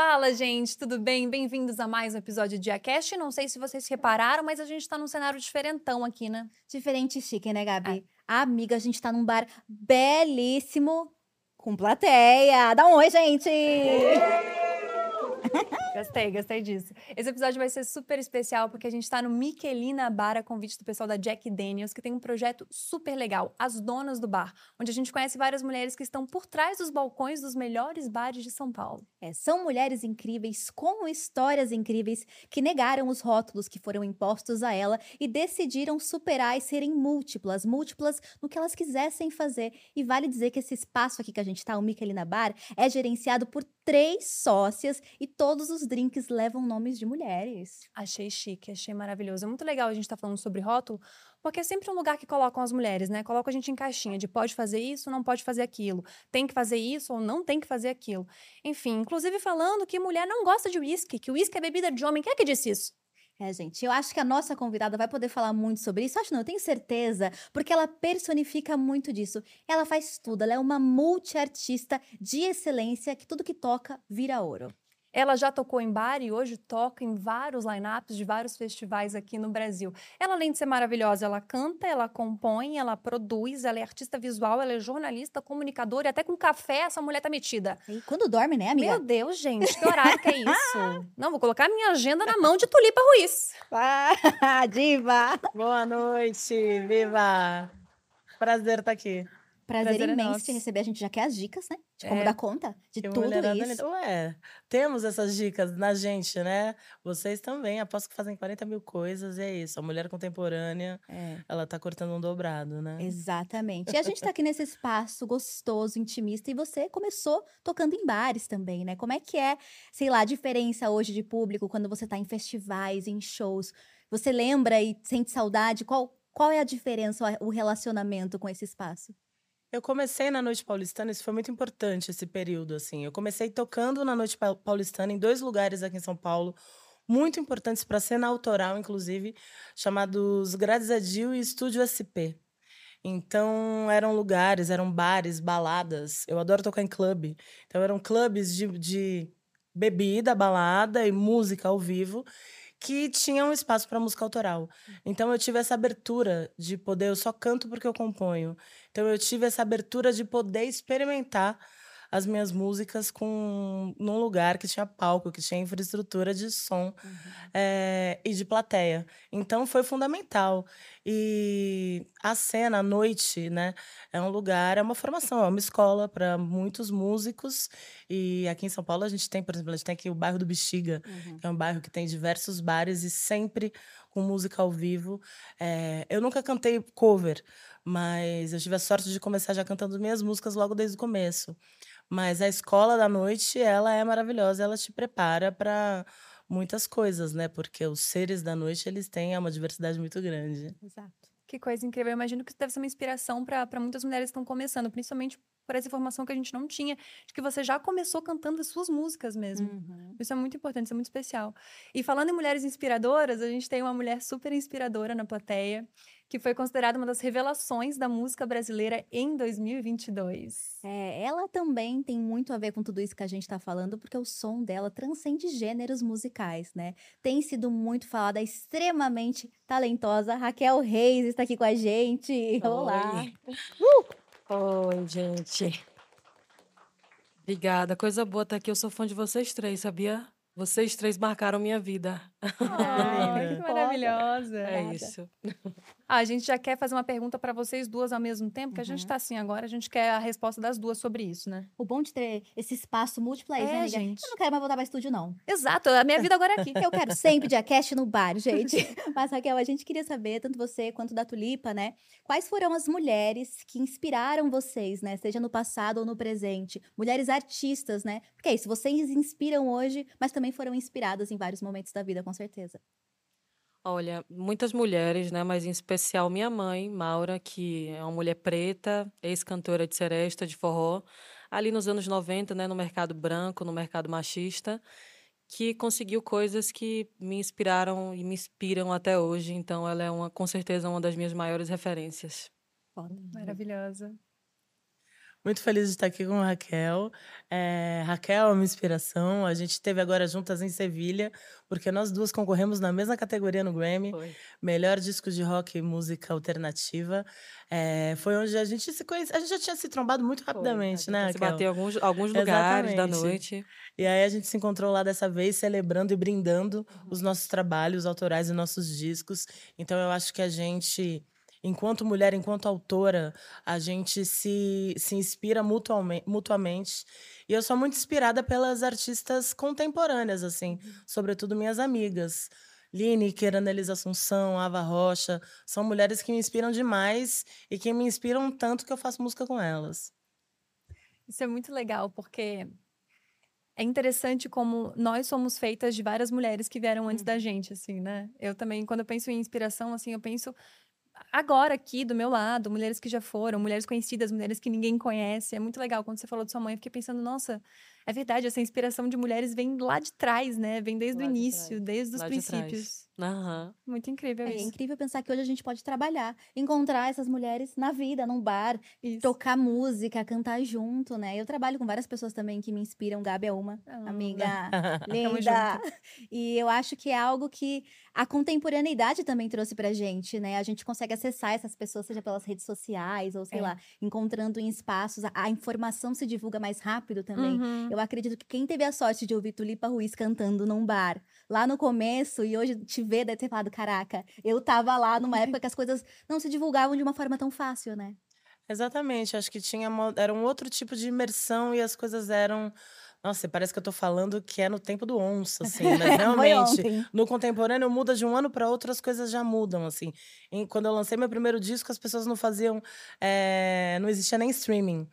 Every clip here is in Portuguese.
Fala, gente, tudo bem? Bem-vindos a mais um episódio de Acast. Não sei se vocês repararam, mas a gente tá num cenário diferentão aqui, né? Diferente e chique, né, Gabi? Ah. Amiga, a gente tá num bar belíssimo com plateia. Dá um oi, gente! Gostei, gostei disso. Esse episódio vai ser super especial porque a gente está no Miquelina Bar a convite do pessoal da Jack Daniels, que tem um projeto super legal, As Donas do Bar, onde a gente conhece várias mulheres que estão por trás dos balcões dos melhores bares de São Paulo. É, são mulheres incríveis, com histórias incríveis, que negaram os rótulos que foram impostos a ela e decidiram superar e serem múltiplas, múltiplas no que elas quisessem fazer. E vale dizer que esse espaço aqui que a gente está, o Miquelina Bar, é gerenciado por três sócias e todos os drinks levam nomes de mulheres. Achei chique, achei maravilhoso. É muito legal a gente estar tá falando sobre rótulo, porque é sempre um lugar que colocam as mulheres, né? Colocam a gente em caixinha de pode fazer isso, não pode fazer aquilo, tem que fazer isso ou não tem que fazer aquilo. Enfim, inclusive falando que mulher não gosta de uísque, que uísque é bebida de homem. Quem é que disse isso? É, gente, eu acho que a nossa convidada vai poder falar muito sobre isso. Acho não, eu tenho certeza, porque ela personifica muito disso. Ela faz tudo, ela é uma multiartista de excelência que tudo que toca vira ouro. Ela já tocou em bar e hoje toca em vários lineups de vários festivais aqui no Brasil. Ela, além de ser maravilhosa, ela canta, ela compõe, ela produz, ela é artista visual, ela é jornalista, comunicadora e até com café essa mulher tá metida. E quando dorme, né, amiga? Meu Deus, gente, que horário que é isso? Não, vou colocar minha agenda na mão de Tulipa Ruiz. Ah, diva! Boa noite, viva! Prazer estar tá aqui. Prazer, Prazer é imenso te receber. A gente já quer as dicas, né? De como é, dar conta de tudo isso. Ué, temos essas dicas na gente, né? Vocês também. Aposto que fazem 40 mil coisas e é isso. A mulher contemporânea, é. ela tá cortando um dobrado, né? Exatamente. E a gente tá aqui nesse espaço gostoso, intimista. E você começou tocando em bares também, né? Como é que é, sei lá, a diferença hoje de público quando você tá em festivais, em shows? Você lembra e sente saudade? Qual, qual é a diferença, o relacionamento com esse espaço? Eu comecei na Noite Paulistana, isso foi muito importante esse período, assim. Eu comecei tocando na Noite Paulistana em dois lugares aqui em São Paulo, muito importantes para cena autoral, inclusive, chamados Gradizadil e Estúdio SP. Então, eram lugares, eram bares, baladas. Eu adoro tocar em clube. Então, eram clubes de, de bebida, balada e música ao vivo que tinha um espaço para música autoral. Então eu tive essa abertura de poder, eu só canto porque eu componho. Então eu tive essa abertura de poder experimentar as minhas músicas com num lugar que tinha palco, que tinha infraestrutura de som uhum. é, e de plateia. Então foi fundamental. E a cena, a noite, né, é um lugar, é uma formação, é uma escola para muitos músicos. E aqui em São Paulo a gente tem, por exemplo, a gente tem aqui o bairro do Bexiga, uhum. que é um bairro que tem diversos bares e sempre com música ao vivo. É, eu nunca cantei cover, mas eu tive a sorte de começar já cantando minhas músicas logo desde o começo. Mas a escola da noite, ela é maravilhosa, ela te prepara para muitas coisas, né? Porque os seres da noite, eles têm uma diversidade muito grande. Exato. Que coisa incrível. Eu imagino que isso deve ser uma inspiração para muitas mulheres que estão começando, principalmente por essa informação que a gente não tinha, de que você já começou cantando as suas músicas mesmo. Uhum. Isso é muito importante, isso é muito especial. E falando em mulheres inspiradoras, a gente tem uma mulher super inspiradora na plateia, que foi considerada uma das revelações da música brasileira em 2022. É, ela também tem muito a ver com tudo isso que a gente tá falando, porque o som dela transcende gêneros musicais, né? Tem sido muito falada, extremamente talentosa. Raquel Reis está aqui com a gente. Olá! Oi, gente. Obrigada, coisa boa estar aqui. Eu sou fã de vocês três, sabia? Vocês três marcaram minha vida. Ai, linda. que maravilhosa. É isso. Ah, a gente já quer fazer uma pergunta para vocês duas ao mesmo tempo, que a gente Uhum. tá assim agora, a gente quer a resposta das duas sobre isso, né? O bom de ter esse espaço múltiplo é isso, né, amiga? gente. Eu não quero mais voltar para estúdio, não. Exato, a minha vida agora é aqui. Eu quero sempre Diacast no bar, gente. Mas, Raquel, a gente queria saber, tanto você quanto da Tulipa, né? Quais foram as mulheres que inspiraram vocês, né? Seja no passado ou no presente. Mulheres artistas, né? Porque é isso, vocês inspiram hoje, mas também foram inspiradas em vários momentos da vida, com certeza. Olha, muitas mulheres, né? Mas em especial minha mãe, Maura, que é uma mulher preta, ex-cantora de seresta, de forró, ali nos anos 90, né? No mercado branco, no mercado machista, que conseguiu coisas que me inspiraram e me inspiram até hoje. Então, ela é uma, com certeza, uma das minhas maiores referências. Maravilhosa. Muito feliz de estar aqui com a Raquel. É, Raquel é uma inspiração. A gente esteve agora juntas em Sevilha, porque nós duas concorremos na mesma categoria no Grammy. Foi. Melhor disco de rock e música alternativa. É, foi onde a gente se conhece. A gente já tinha se trombado muito rapidamente, né, Se Raquel? bater em alguns, alguns lugares da Exatamente. noite. E aí a gente se encontrou lá dessa vez, celebrando e brindando os nossos trabalhos autorais e nossos discos. Então eu acho que a gente, enquanto mulher, enquanto autora, a gente se, se inspira mutualmente, mutuamente. E eu sou muito inspirada pelas artistas contemporâneas, assim, sobretudo minhas amigas. Lineker, Annelise Assunção, Ava Rocha, são mulheres que me inspiram demais e que me inspiram tanto que eu faço música com elas. Isso é muito legal, porque é interessante como nós somos feitas de várias mulheres que vieram antes da gente, assim, né? Eu também, quando eu penso em inspiração, assim, eu penso agora aqui do meu lado, mulheres que já foram, mulheres conhecidas, mulheres que ninguém conhece. É muito legal quando você falou de sua mãe, eu fiquei pensando, nossa, é verdade, essa inspiração de mulheres vem lá de trás, né? Vem desde Lá o de início, trás. desde os Lá de princípios. Aham. Muito incrível É, isso. incrível pensar que hoje a gente pode trabalhar, encontrar essas mulheres na vida, num bar, Isso. tocar música, cantar junto, né? Eu trabalho com várias pessoas também que me inspiram. Gabi é uma, Ah, amiga linda. E eu acho que é algo que a contemporaneidade também trouxe pra gente, né? A gente consegue acessar essas pessoas, seja pelas redes sociais ou sei É. lá, encontrando em espaços. A, a informação se divulga mais rápido também. Uhum. Eu acredito que quem teve a sorte de ouvir Tulipa Ruiz cantando num bar lá no começo e hoje te ver deve ter falado: caraca, eu tava lá numa época que as coisas não se divulgavam de uma forma tão fácil, né? Exatamente, acho que tinha mo- era um outro tipo de imersão e as coisas eram. Nossa, parece que eu tô falando que é no tempo do onça, assim, mas Foi realmente. No contemporâneo muda de um ano para outro, as coisas já mudam, assim. Em- quando eu lancei meu primeiro disco, as pessoas não faziam. eh, não existia nem streaming.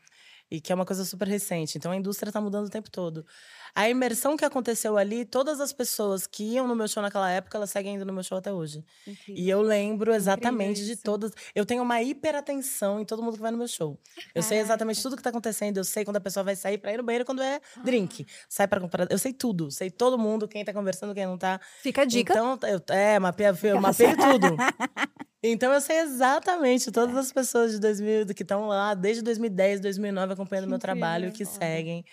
E que é uma coisa super recente. Então a indústria está mudando o tempo todo. A imersão que aconteceu ali, todas as pessoas que iam no meu show naquela época, elas seguem indo no meu show até hoje. E eu lembro exatamente de todas. Eu tenho uma hiperatenção em todo mundo que vai no meu show. Eu sei exatamente tudo que tá acontecendo. Eu sei quando a pessoa vai sair pra ir no banheiro, quando é drink. Sai pra comprar. Eu sei tudo. Sei todo mundo, quem tá conversando, quem não tá. Fica a dica. Então, eu, é, mapeio, eu mapeio tudo. Então, eu sei exatamente todas as pessoas de 2000 que estão lá desde 2010, 2009 acompanhando Que meu trabalho, incrível. que seguem.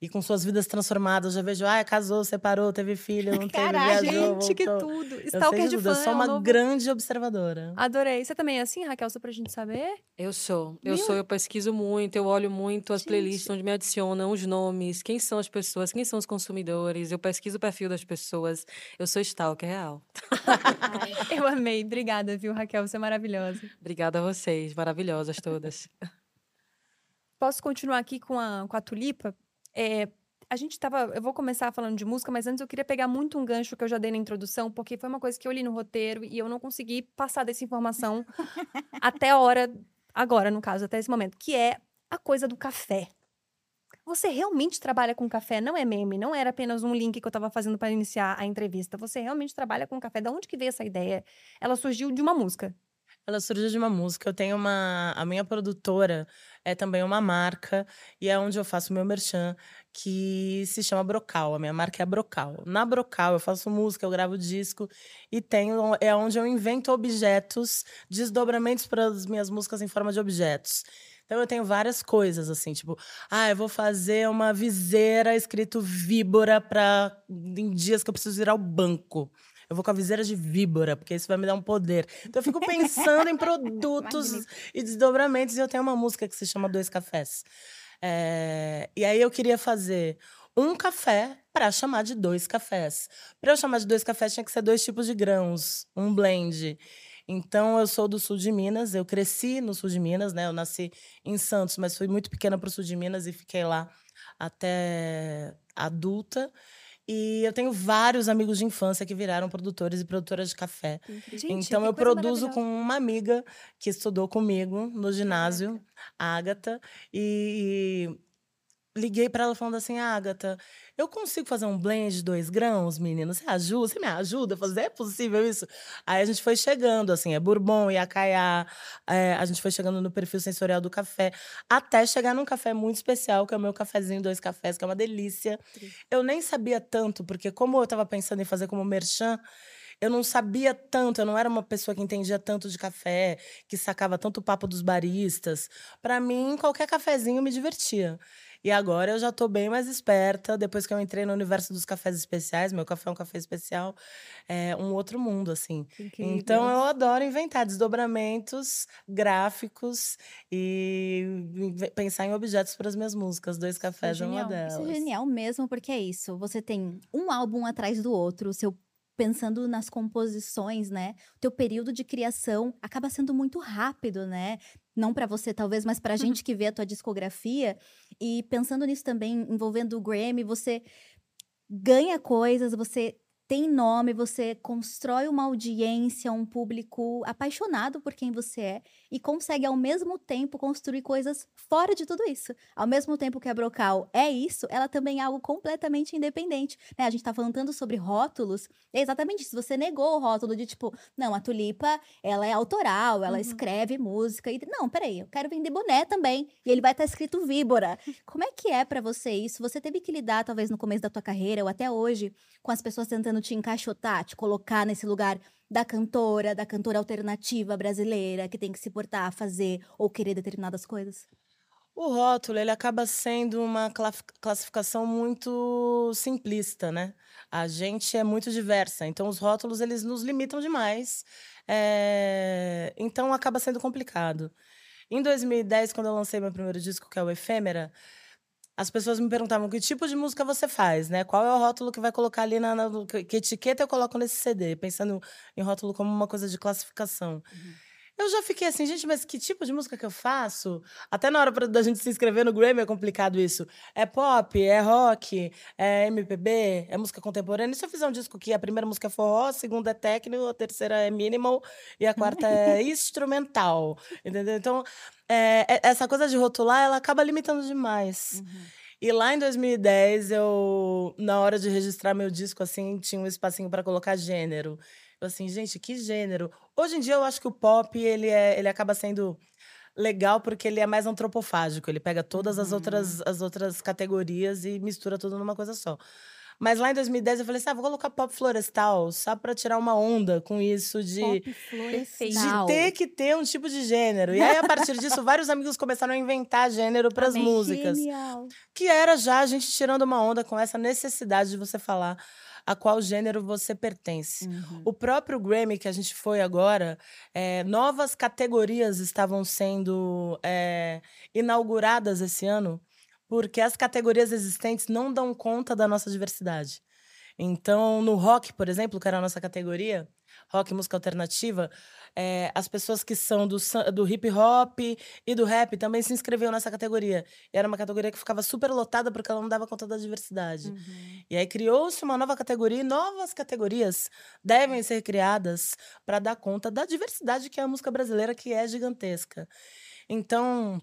E com suas vidas transformadas. Eu já vejo, ah, casou, separou, teve filho, não teve, Caraca, viajou, Gente, que voltou. tudo. Eu sei Stalker de de tudo. fã. Eu sou é um uma novo- grande observadora. Adorei. Você também é assim, Raquel, só pra gente saber? Eu sou. Eu Viu? sou, eu pesquiso muito, eu olho muito as Gente. playlists onde me adicionam os nomes, quem são as pessoas, quem são os consumidores, eu pesquiso o perfil das pessoas. Eu sou stalker real. Eu amei. Obrigada, viu, Raquel? Você é maravilhosa. Obrigada a vocês, maravilhosas todas. Posso continuar aqui com a, com a Tulipa? É, a gente tava. Eu vou começar falando de música, mas antes eu queria pegar muito um gancho que eu já dei na introdução, porque foi uma coisa que eu li no roteiro e eu não consegui passar dessa informação até a hora, agora, no caso, até esse momento, que é a coisa do café. Você realmente trabalha com café, não é meme, não era apenas um link que eu estava fazendo para iniciar a entrevista. Você realmente trabalha com café. Da onde que veio essa ideia? Ela surgiu de uma música. ela surgiu de uma música. Eu tenho uma. A minha produtora é também uma marca, e é onde eu faço meu merchan, que se chama Brocal. A minha marca é a Brocal. Na Brocal eu faço música, eu gravo disco, e tenho. É onde eu invento objetos, desdobramentos para as minhas músicas em forma de objetos. Então eu tenho várias coisas, assim, tipo, ah, eu vou fazer uma viseira escrito víbora para em dias que eu preciso ir ao banco. Eu vou com a viseira de víbora, porque isso vai me dar um poder. Então eu fico pensando em produtos e desdobramentos, e eu tenho uma música que se chama Dois Cafés. É... E aí eu queria fazer um café para chamar de dois cafés. Para eu chamar de dois cafés, tinha que ser dois tipos de grãos, um blend. Então, eu sou do sul de Minas, eu cresci no sul de Minas, né? Eu nasci em Santos, mas fui muito pequena para o sul de Minas e fiquei lá até adulta. E eu tenho vários amigos de infância que viraram produtores e produtoras de café. Gente, então eu produzo com uma amiga que estudou comigo no ginásio, a Agatha, e liguei para ela falando assim: Agatha, eu consigo fazer um blend de dois grãos, menina? Você ajuda? Você me ajuda a fazer? É possível isso? Aí a gente foi chegando, assim, é Bourbon, Iacaiá, é, a gente foi chegando no perfil sensorial do café, até chegar num café muito especial, que é o meu cafezinho Dois Cafés, que é uma delícia. Eu nem sabia tanto, porque como eu estava pensando em fazer como merchan, eu não sabia tanto, eu não era uma pessoa que entendia tanto de café, que sacava tanto o papo dos baristas. Para mim, qualquer cafezinho me divertia. E agora eu já tô bem mais esperta, depois que eu entrei no universo dos cafés especiais, meu café é um café especial, é um outro mundo, assim. Incrível. Então eu adoro inventar desdobramentos gráficos e pensar em objetos para as minhas músicas. Dois cafés é uma delas. Isso é genial mesmo, porque é isso. Você tem um álbum atrás do outro, o seu pensando nas composições, né? O teu período de criação acaba sendo muito rápido, né? Não pra você talvez, mas pra gente que vê a tua discografia e pensando nisso também envolvendo o Grammy, você ganha coisas, você tem nome, você constrói uma audiência, um público apaixonado por quem você é e consegue ao mesmo tempo construir coisas fora de tudo isso. Ao mesmo tempo que a Brocal é isso, ela também é algo completamente independente. Né? A gente tá falando tanto sobre rótulos, é exatamente isso. Você negou o rótulo de tipo, não, a Tulipa, ela é autoral, ela Uhum. escreve música. E, não, peraí, eu quero vender boné também. E ele vai estar escrito Víbora. Como é que é pra você isso? Você teve que lidar, talvez no começo da tua carreira ou até hoje, com as pessoas tentando te encaixotar, te colocar nesse lugar da cantora, da cantora alternativa brasileira, que tem que se portar, fazer ou querer determinadas coisas? O rótulo, ele acaba sendo uma classificação muito simplista, né? A gente é muito diversa, então os rótulos, eles nos limitam demais. É, Então, acaba sendo complicado. Em 2010, quando eu lancei meu primeiro disco, que é o Efêmera, as pessoas me perguntavam que tipo de música você faz, né? Qual é o rótulo que vai colocar ali na... na- que que etiqueta eu coloco nesse CD? Pensando em rótulo como uma coisa de classificação. Eu já fiquei assim, gente, mas que tipo de música que eu faço? Até na hora pra, da gente se inscrever no Grammy é complicado isso. É pop, é rock, é MPB, é música contemporânea. E se eu fizer um disco que a primeira música é forró, a segunda é techno, a terceira é minimal e a quarta é instrumental, entendeu? Então, é, é- essa coisa de rotular, ela acaba limitando demais. E lá em 2010, eu, na hora de registrar meu disco, assim, tinha um espacinho para colocar gênero. Eu assim, gente, que gênero? Hoje em dia eu acho que o pop, ele, é, ele acaba sendo legal porque ele é mais antropofágico. Ele pega todas as, outras, as outras categorias e mistura tudo numa coisa só. Mas lá em 2010 eu falei assim, ah, vou colocar pop florestal, só para tirar uma onda com isso de... Pop De florestal. ter que ter um tipo de gênero. E aí, a partir disso, vários amigos começaram a inventar gênero para as Amei. músicas Genial. que era já a gente tirando uma onda com essa necessidade de você falar a qual gênero você pertence. Uhum. O próprio Grammy que a gente foi agora, eh, novas categorias estavam sendo eh, inauguradas esse ano, porque as categorias existentes não dão conta da nossa diversidade. Então, no rock, por exemplo, que era a nossa categoria, rock, música alternativa, eh, as pessoas que são do, do hip hop e do rap também se inscreviam nessa categoria. E era uma categoria que ficava super lotada porque ela não dava conta da diversidade. E aí criou-se uma nova categoria e novas categorias devem ser criadas para dar conta da diversidade que é a música brasileira, que é gigantesca. Então,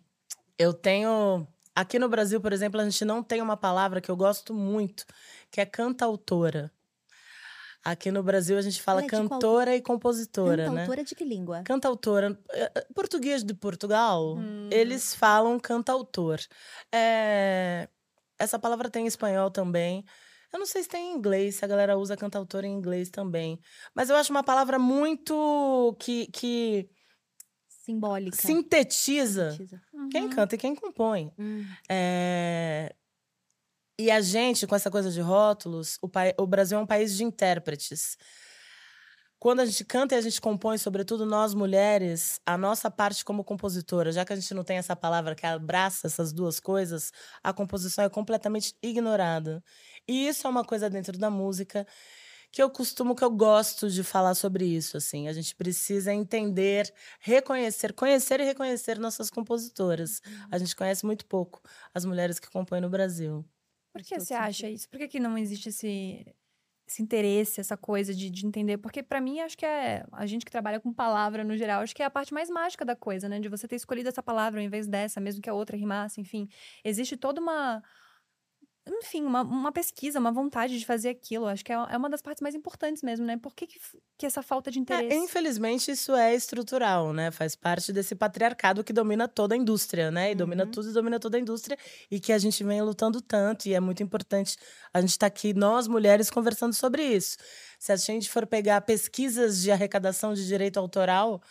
eu tenho. Aqui no Brasil, por exemplo, a gente não tem uma palavra que eu gosto muito, que é cantautora. Aqui no Brasil a gente fala é de qual- cantora e compositora, né? Cantautora de que língua? Cantautora. eh, eh, Português de Portugal, Hum. eles falam cantautor. É, Essa palavra tem em espanhol também. Eu não sei se tem em inglês, se a galera usa cantautor em inglês também. Mas eu acho uma palavra muito que, que Simbólica. sintetiza Sintetiza. quem Uhum. canta e quem compõe. Hum. É, E a gente, com essa coisa de rótulos, o, pai- o Brasil é um país de intérpretes. Quando a gente canta e a gente compõe, sobretudo nós mulheres, a nossa parte como compositora, já que a gente não tem essa palavra que abraça essas duas coisas, a composição é completamente ignorada. E isso é uma coisa dentro da música que eu costumo, que eu gosto de falar sobre isso. Assim, a gente precisa entender, reconhecer, conhecer e reconhecer nossas compositoras. A gente conhece muito pouco as mulheres que compõem no Brasil. Por que você acha isso? Por que, que não existe esse, esse interesse, essa coisa de, de entender? Porque pra mim, acho que é. A gente que trabalha com palavra no geral, acho que é a parte mais mágica da coisa, né? De você ter escolhido essa palavra ao invés dessa, mesmo que a outra rimasse, enfim. Existe toda uma. Enfim, uma, uma pesquisa, uma vontade de fazer aquilo. Acho que é, é uma das partes mais importantes mesmo, né? Por que, que, que essa falta de É, interesse? infelizmente, isso é estrutural, né? Faz parte desse patriarcado que domina toda a indústria, né? E domina Uhum. tudo e domina toda a indústria. E que a gente vem lutando tanto. E é muito importante a gente estar aqui, nós mulheres, conversando sobre isso. Se a gente for pegar pesquisas de arrecadação de direito autoral,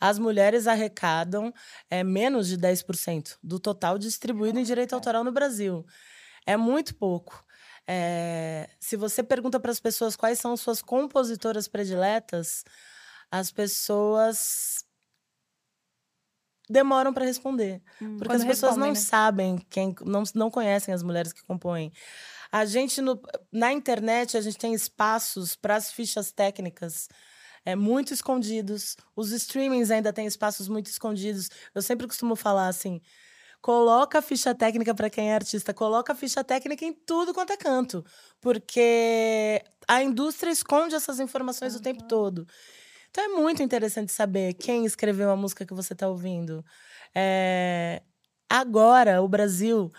as mulheres arrecadam é, menos de 10% do total distribuído em direito autoral no Brasil. É muito pouco. É, se você pergunta para as pessoas quais são suas compositoras prediletas, as pessoas demoram para responder. Hum. Porque as pessoas não né? sabem, quem, não, não conhecem as mulheres que compõem. A gente, no- na internet, a gente tem espaços para as fichas técnicas é, muito escondidos. Os streamings ainda têm espaços muito escondidos. Eu sempre costumo falar assim: coloca a ficha técnica para quem é artista, coloca a ficha técnica em tudo quanto é canto. Porque a indústria esconde essas informações o tempo todo. Então é muito interessante saber quem escreveu a música que você está ouvindo. É, Agora, o Brasil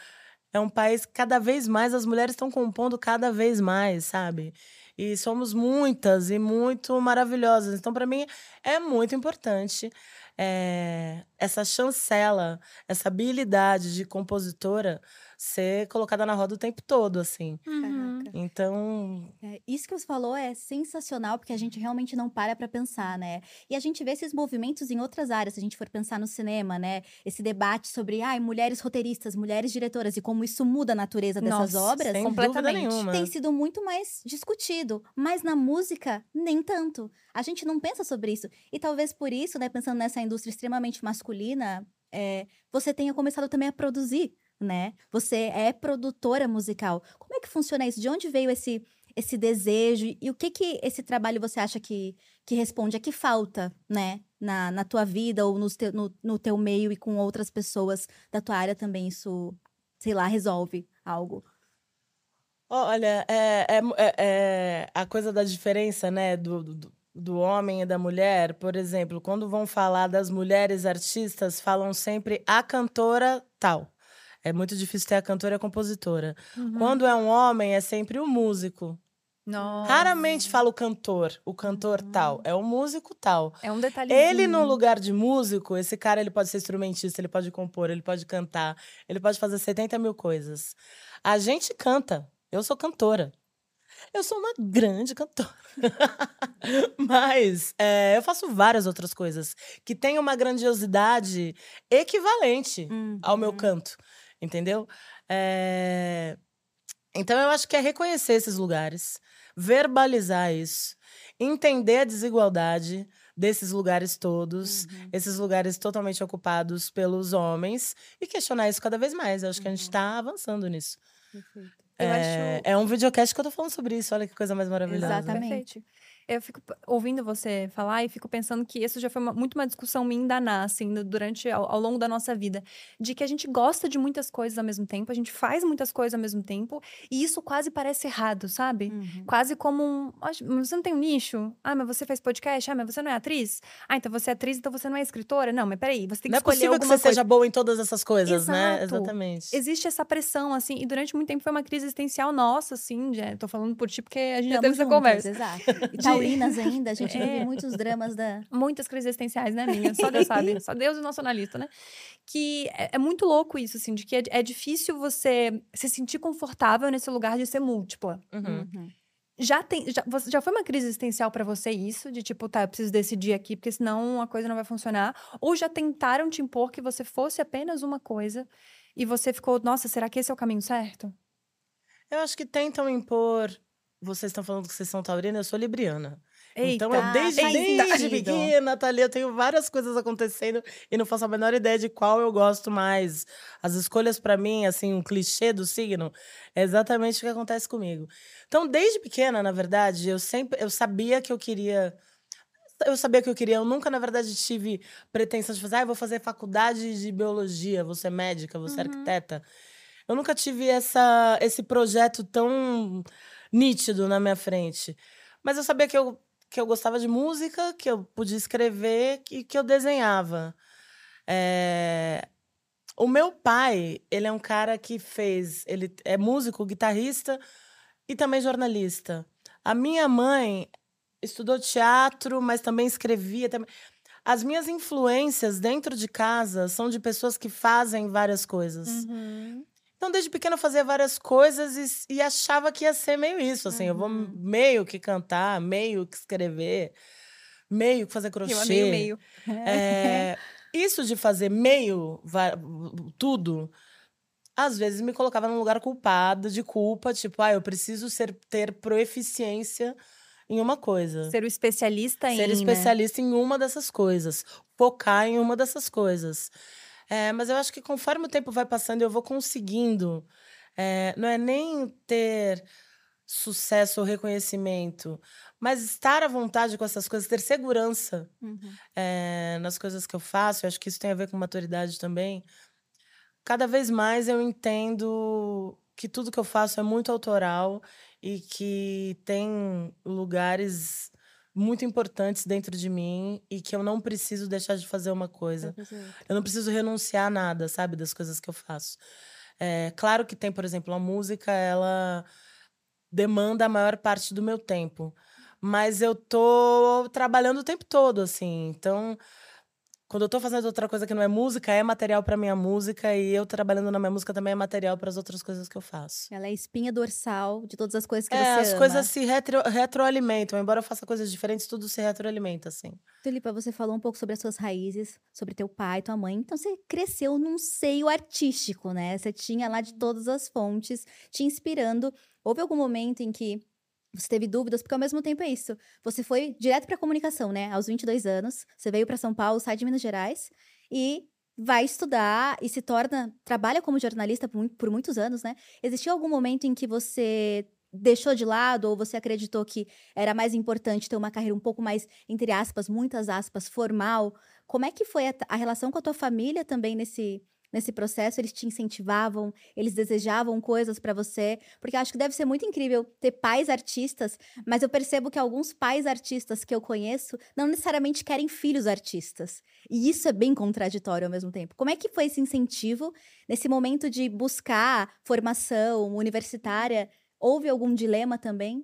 é um país que cada vez mais as mulheres estão compondo cada vez mais, sabe? E somos muitas e muito maravilhosas. Então, para mim, é muito importante é, essa chancela, essa habilidade de compositora ser colocada na roda o tempo todo, assim. Uhum. Então, É, isso que você falou é sensacional, porque a gente realmente não para pra pensar, né? E a gente vê esses movimentos em outras áreas, se a gente for pensar no cinema, né? Esse debate sobre, ai, mulheres roteiristas, mulheres diretoras e como isso muda a natureza dessas Nossa, obras. sem completamente. nenhuma. Tem sido muito mais discutido, mas na música, nem tanto. A gente não pensa sobre isso. E talvez por isso, né, pensando nessa indústria extremamente masculina, é, você tenha começado também a produzir, né? Você é produtora musical. Como é que funciona isso? De onde veio esse, esse desejo? E o que que esse trabalho você acha que, que responde? A que falta, né? Na, na tua vida ou no, no teu meio e com outras pessoas da tua área também isso, sei lá, resolve algo? Olha, é, é é- é a coisa da diferença, né, do, do, do homem e da mulher. Por exemplo, quando vão falar das mulheres artistas, falam sempre a cantora tal. É muito difícil ter a cantora e a compositora. Uhum. Quando é um homem, é sempre o músico. Nossa. Raramente fala o cantor, o cantor tal. É o músico tal. É um detalhezinho. Ele, no lugar de músico, esse cara ele pode ser instrumentista, ele pode compor, ele pode cantar, ele pode fazer 70 mil coisas. A gente canta. Eu sou cantora. Eu sou uma grande cantora. Mas é, eu faço várias outras coisas que têm uma grandiosidade equivalente ao meu canto, entendeu? É, Então eu acho que é reconhecer esses lugares, verbalizar isso, entender a desigualdade desses lugares todos, esses lugares totalmente ocupados pelos homens, e questionar isso cada vez mais. Eu acho que a gente está avançando nisso. Eu é, acho- é um videocast que eu tô falando sobre isso. Olha que coisa mais maravilhosa. Exatamente. Perfeito. Eu fico ouvindo você falar e fico pensando que isso já foi uma- muito uma discussão minha da assim, durante, ao, ao longo da nossa vida. De que a gente gosta de muitas coisas ao mesmo tempo, a gente faz muitas coisas ao mesmo tempo, e isso quase parece errado, sabe? Uhum. Quase como um. "Oxe, mas Você não tem um nicho? Ah, mas você faz podcast? Ah, mas você não é atriz? Ah, então você é atriz, então você não é escritora? Não, mas peraí, você tem que Não é escolher possível que você coisa. seja boa em todas essas coisas, né? Exato. Exatamente. Existe essa pressão, assim, e durante muito tempo foi uma crise existencial nossa, assim, já, tô falando por ti porque a gente já teve essa conversa. Exato. E taurinas ainda, a gente vive É. muitos dramas da... Muitas crises existenciais, né, minha? Só Deus sabe. Só Deus e o nosso analista, né? Que é, é muito louco isso, assim, de que é, é difícil você se sentir confortável nesse lugar de ser múltipla. Uhum. Uhum. Já, tem, já, você- já foi uma crise existencial pra você isso? De tipo, tá, eu preciso decidir aqui, porque senão a coisa não vai funcionar? Ou já tentaram te impor que você fosse apenas uma coisa e você ficou, nossa, será que esse é o caminho certo? Eu acho que tentam impor. Vocês estão falando que vocês são taurina, eu sou libriana. Então, Eita. eu desde, desde pequena, Thalia, eu tenho várias coisas acontecendo e não faço a menor ideia de qual eu gosto mais. As escolhas, pra mim, assim, um clichê do signo, é exatamente o que acontece comigo. Então, desde pequena, na verdade, eu sempre eu sabia que eu queria. Eu sabia que eu queria, eu nunca, na verdade, tive pretensão de fazer, ah, vou fazer faculdade de biologia, vou ser médica, vou ser arquiteta. Eu nunca tive essa, esse projeto tão nítido na minha frente. Mas eu sabia que eu, que eu gostava de música, que eu podia escrever e que eu desenhava. É, O meu pai, ele é um cara que fez. Ele é músico, guitarrista e também jornalista. A minha mãe estudou teatro, mas também escrevia. Também... As minhas influências dentro de casa são de pessoas que fazem várias coisas. Então, desde pequena eu fazia várias coisas e, e achava que ia ser meio isso, assim. Eu vou meio que cantar, meio que escrever, meio que fazer crochê. Eu amei o meio. É, isso de fazer meio tudo, às vezes me colocava num lugar culpado, de culpa, tipo, ah, eu preciso ser, ter proeficiência em uma coisa. Ser o especialista em. Ser né? especialista em uma dessas coisas. Focar em uma dessas coisas. É, mas eu acho que conforme o tempo vai passando, eu vou conseguindo. é, não é nem ter sucesso ou reconhecimento, mas estar à vontade com essas coisas, ter segurança Uhum. é, nas coisas que eu faço. Eu acho que isso tem a ver com maturidade também. Cada vez mais eu entendo que tudo que eu faço é muito autoral e que tem lugares muito importantes dentro de mim e que eu não preciso deixar de fazer uma coisa. Eu não preciso renunciar a nada, sabe, das coisas que eu faço. É, claro que tem, por exemplo, a música, ela demanda a maior parte do meu tempo. Mas eu tô trabalhando o tempo todo, assim. Então, quando eu tô fazendo outra coisa que não é música, é material para minha música. E eu trabalhando na minha música também é material para as outras coisas que eu faço. Ela é espinha dorsal de todas as coisas que é, você as ama. coisas se retro- retroalimentam. Embora eu faça coisas diferentes, tudo se retroalimenta, assim. Tulipa, você falou um pouco sobre as suas raízes, sobre teu pai, tua mãe. Então você cresceu num seio artístico, né? Você tinha lá de todas as fontes te inspirando. Houve algum momento em que você teve dúvidas? Porque ao mesmo tempo é isso. Você foi direto para comunicação, né? Aos 22 anos, você veio para São Paulo, sai de Minas Gerais e vai estudar e se torna, trabalha como jornalista por, por muitos anos, né? Existiu algum momento em que você deixou de lado ou você acreditou que era mais importante ter uma carreira um pouco mais, entre aspas, muitas aspas, formal? Como é que foi a, a relação com a tua família também nesse nesse processo? Eles te incentivavam? Eles desejavam coisas pra você? Porque eu acho que deve ser muito incrível ter pais artistas, mas eu percebo que alguns pais artistas que eu conheço não necessariamente querem filhos artistas. E isso é bem contraditório ao mesmo tempo. Como é que foi esse incentivo nesse momento de buscar formação universitária? Houve algum dilema também?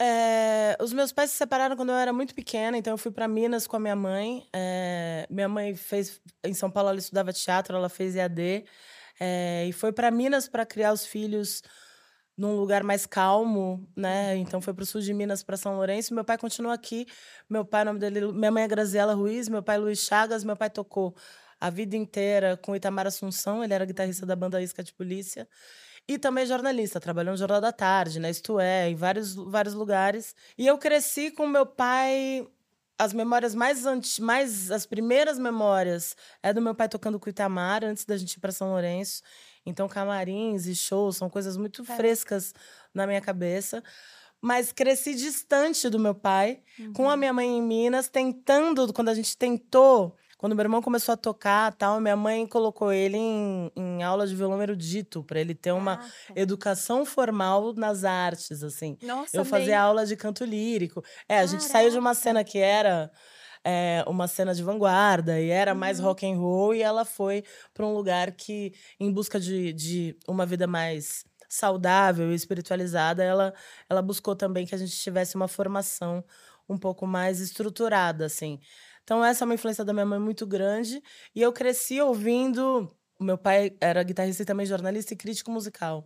É, os meus pais se separaram quando eu era muito pequena, então eu fui para Minas com a minha mãe. É, minha mãe fez em São Paulo, ela estudava teatro, ela fez EAD é, e foi para Minas para criar os filhos num lugar mais calmo, né? Então foi para o sul de Minas, para São Lourenço. Meu pai continua aqui. Meu pai, nome dele, minha mãe é Graziela Ruiz, meu pai é Luiz Chagas, meu pai tocou a vida inteira com Itamar Assunção, ele era guitarrista da banda Isca de Polícia. E também jornalista, trabalhou no Jornal da Tarde, na Isto É, em vários, vários lugares. E eu cresci com meu pai as memórias mais anti, mais as primeiras memórias é do meu pai tocando com o Itamar antes da gente ir para São Lourenço. Então camarins e shows são coisas muito Caraca. frescas na minha cabeça. Mas cresci distante do meu pai, com a minha mãe em Minas, tentando, quando a gente tentou, quando meu irmão começou a tocar, tal, minha mãe colocou ele em, em aula de violão erudito para ele ter uma Caraca. educação formal nas artes, assim. Nossa, Eu fazia aula de canto lírico. É, a gente saiu de uma cena que era é, uma cena de vanguarda e era mais rock and roll e ela foi para um lugar que, em busca de, de uma vida mais saudável e espiritualizada, ela, ela buscou também que a gente tivesse uma formação um pouco mais estruturada, assim. Então, essa é uma influência da minha mãe muito grande. E eu cresci ouvindo. Meu pai era guitarrista e também jornalista e crítico musical.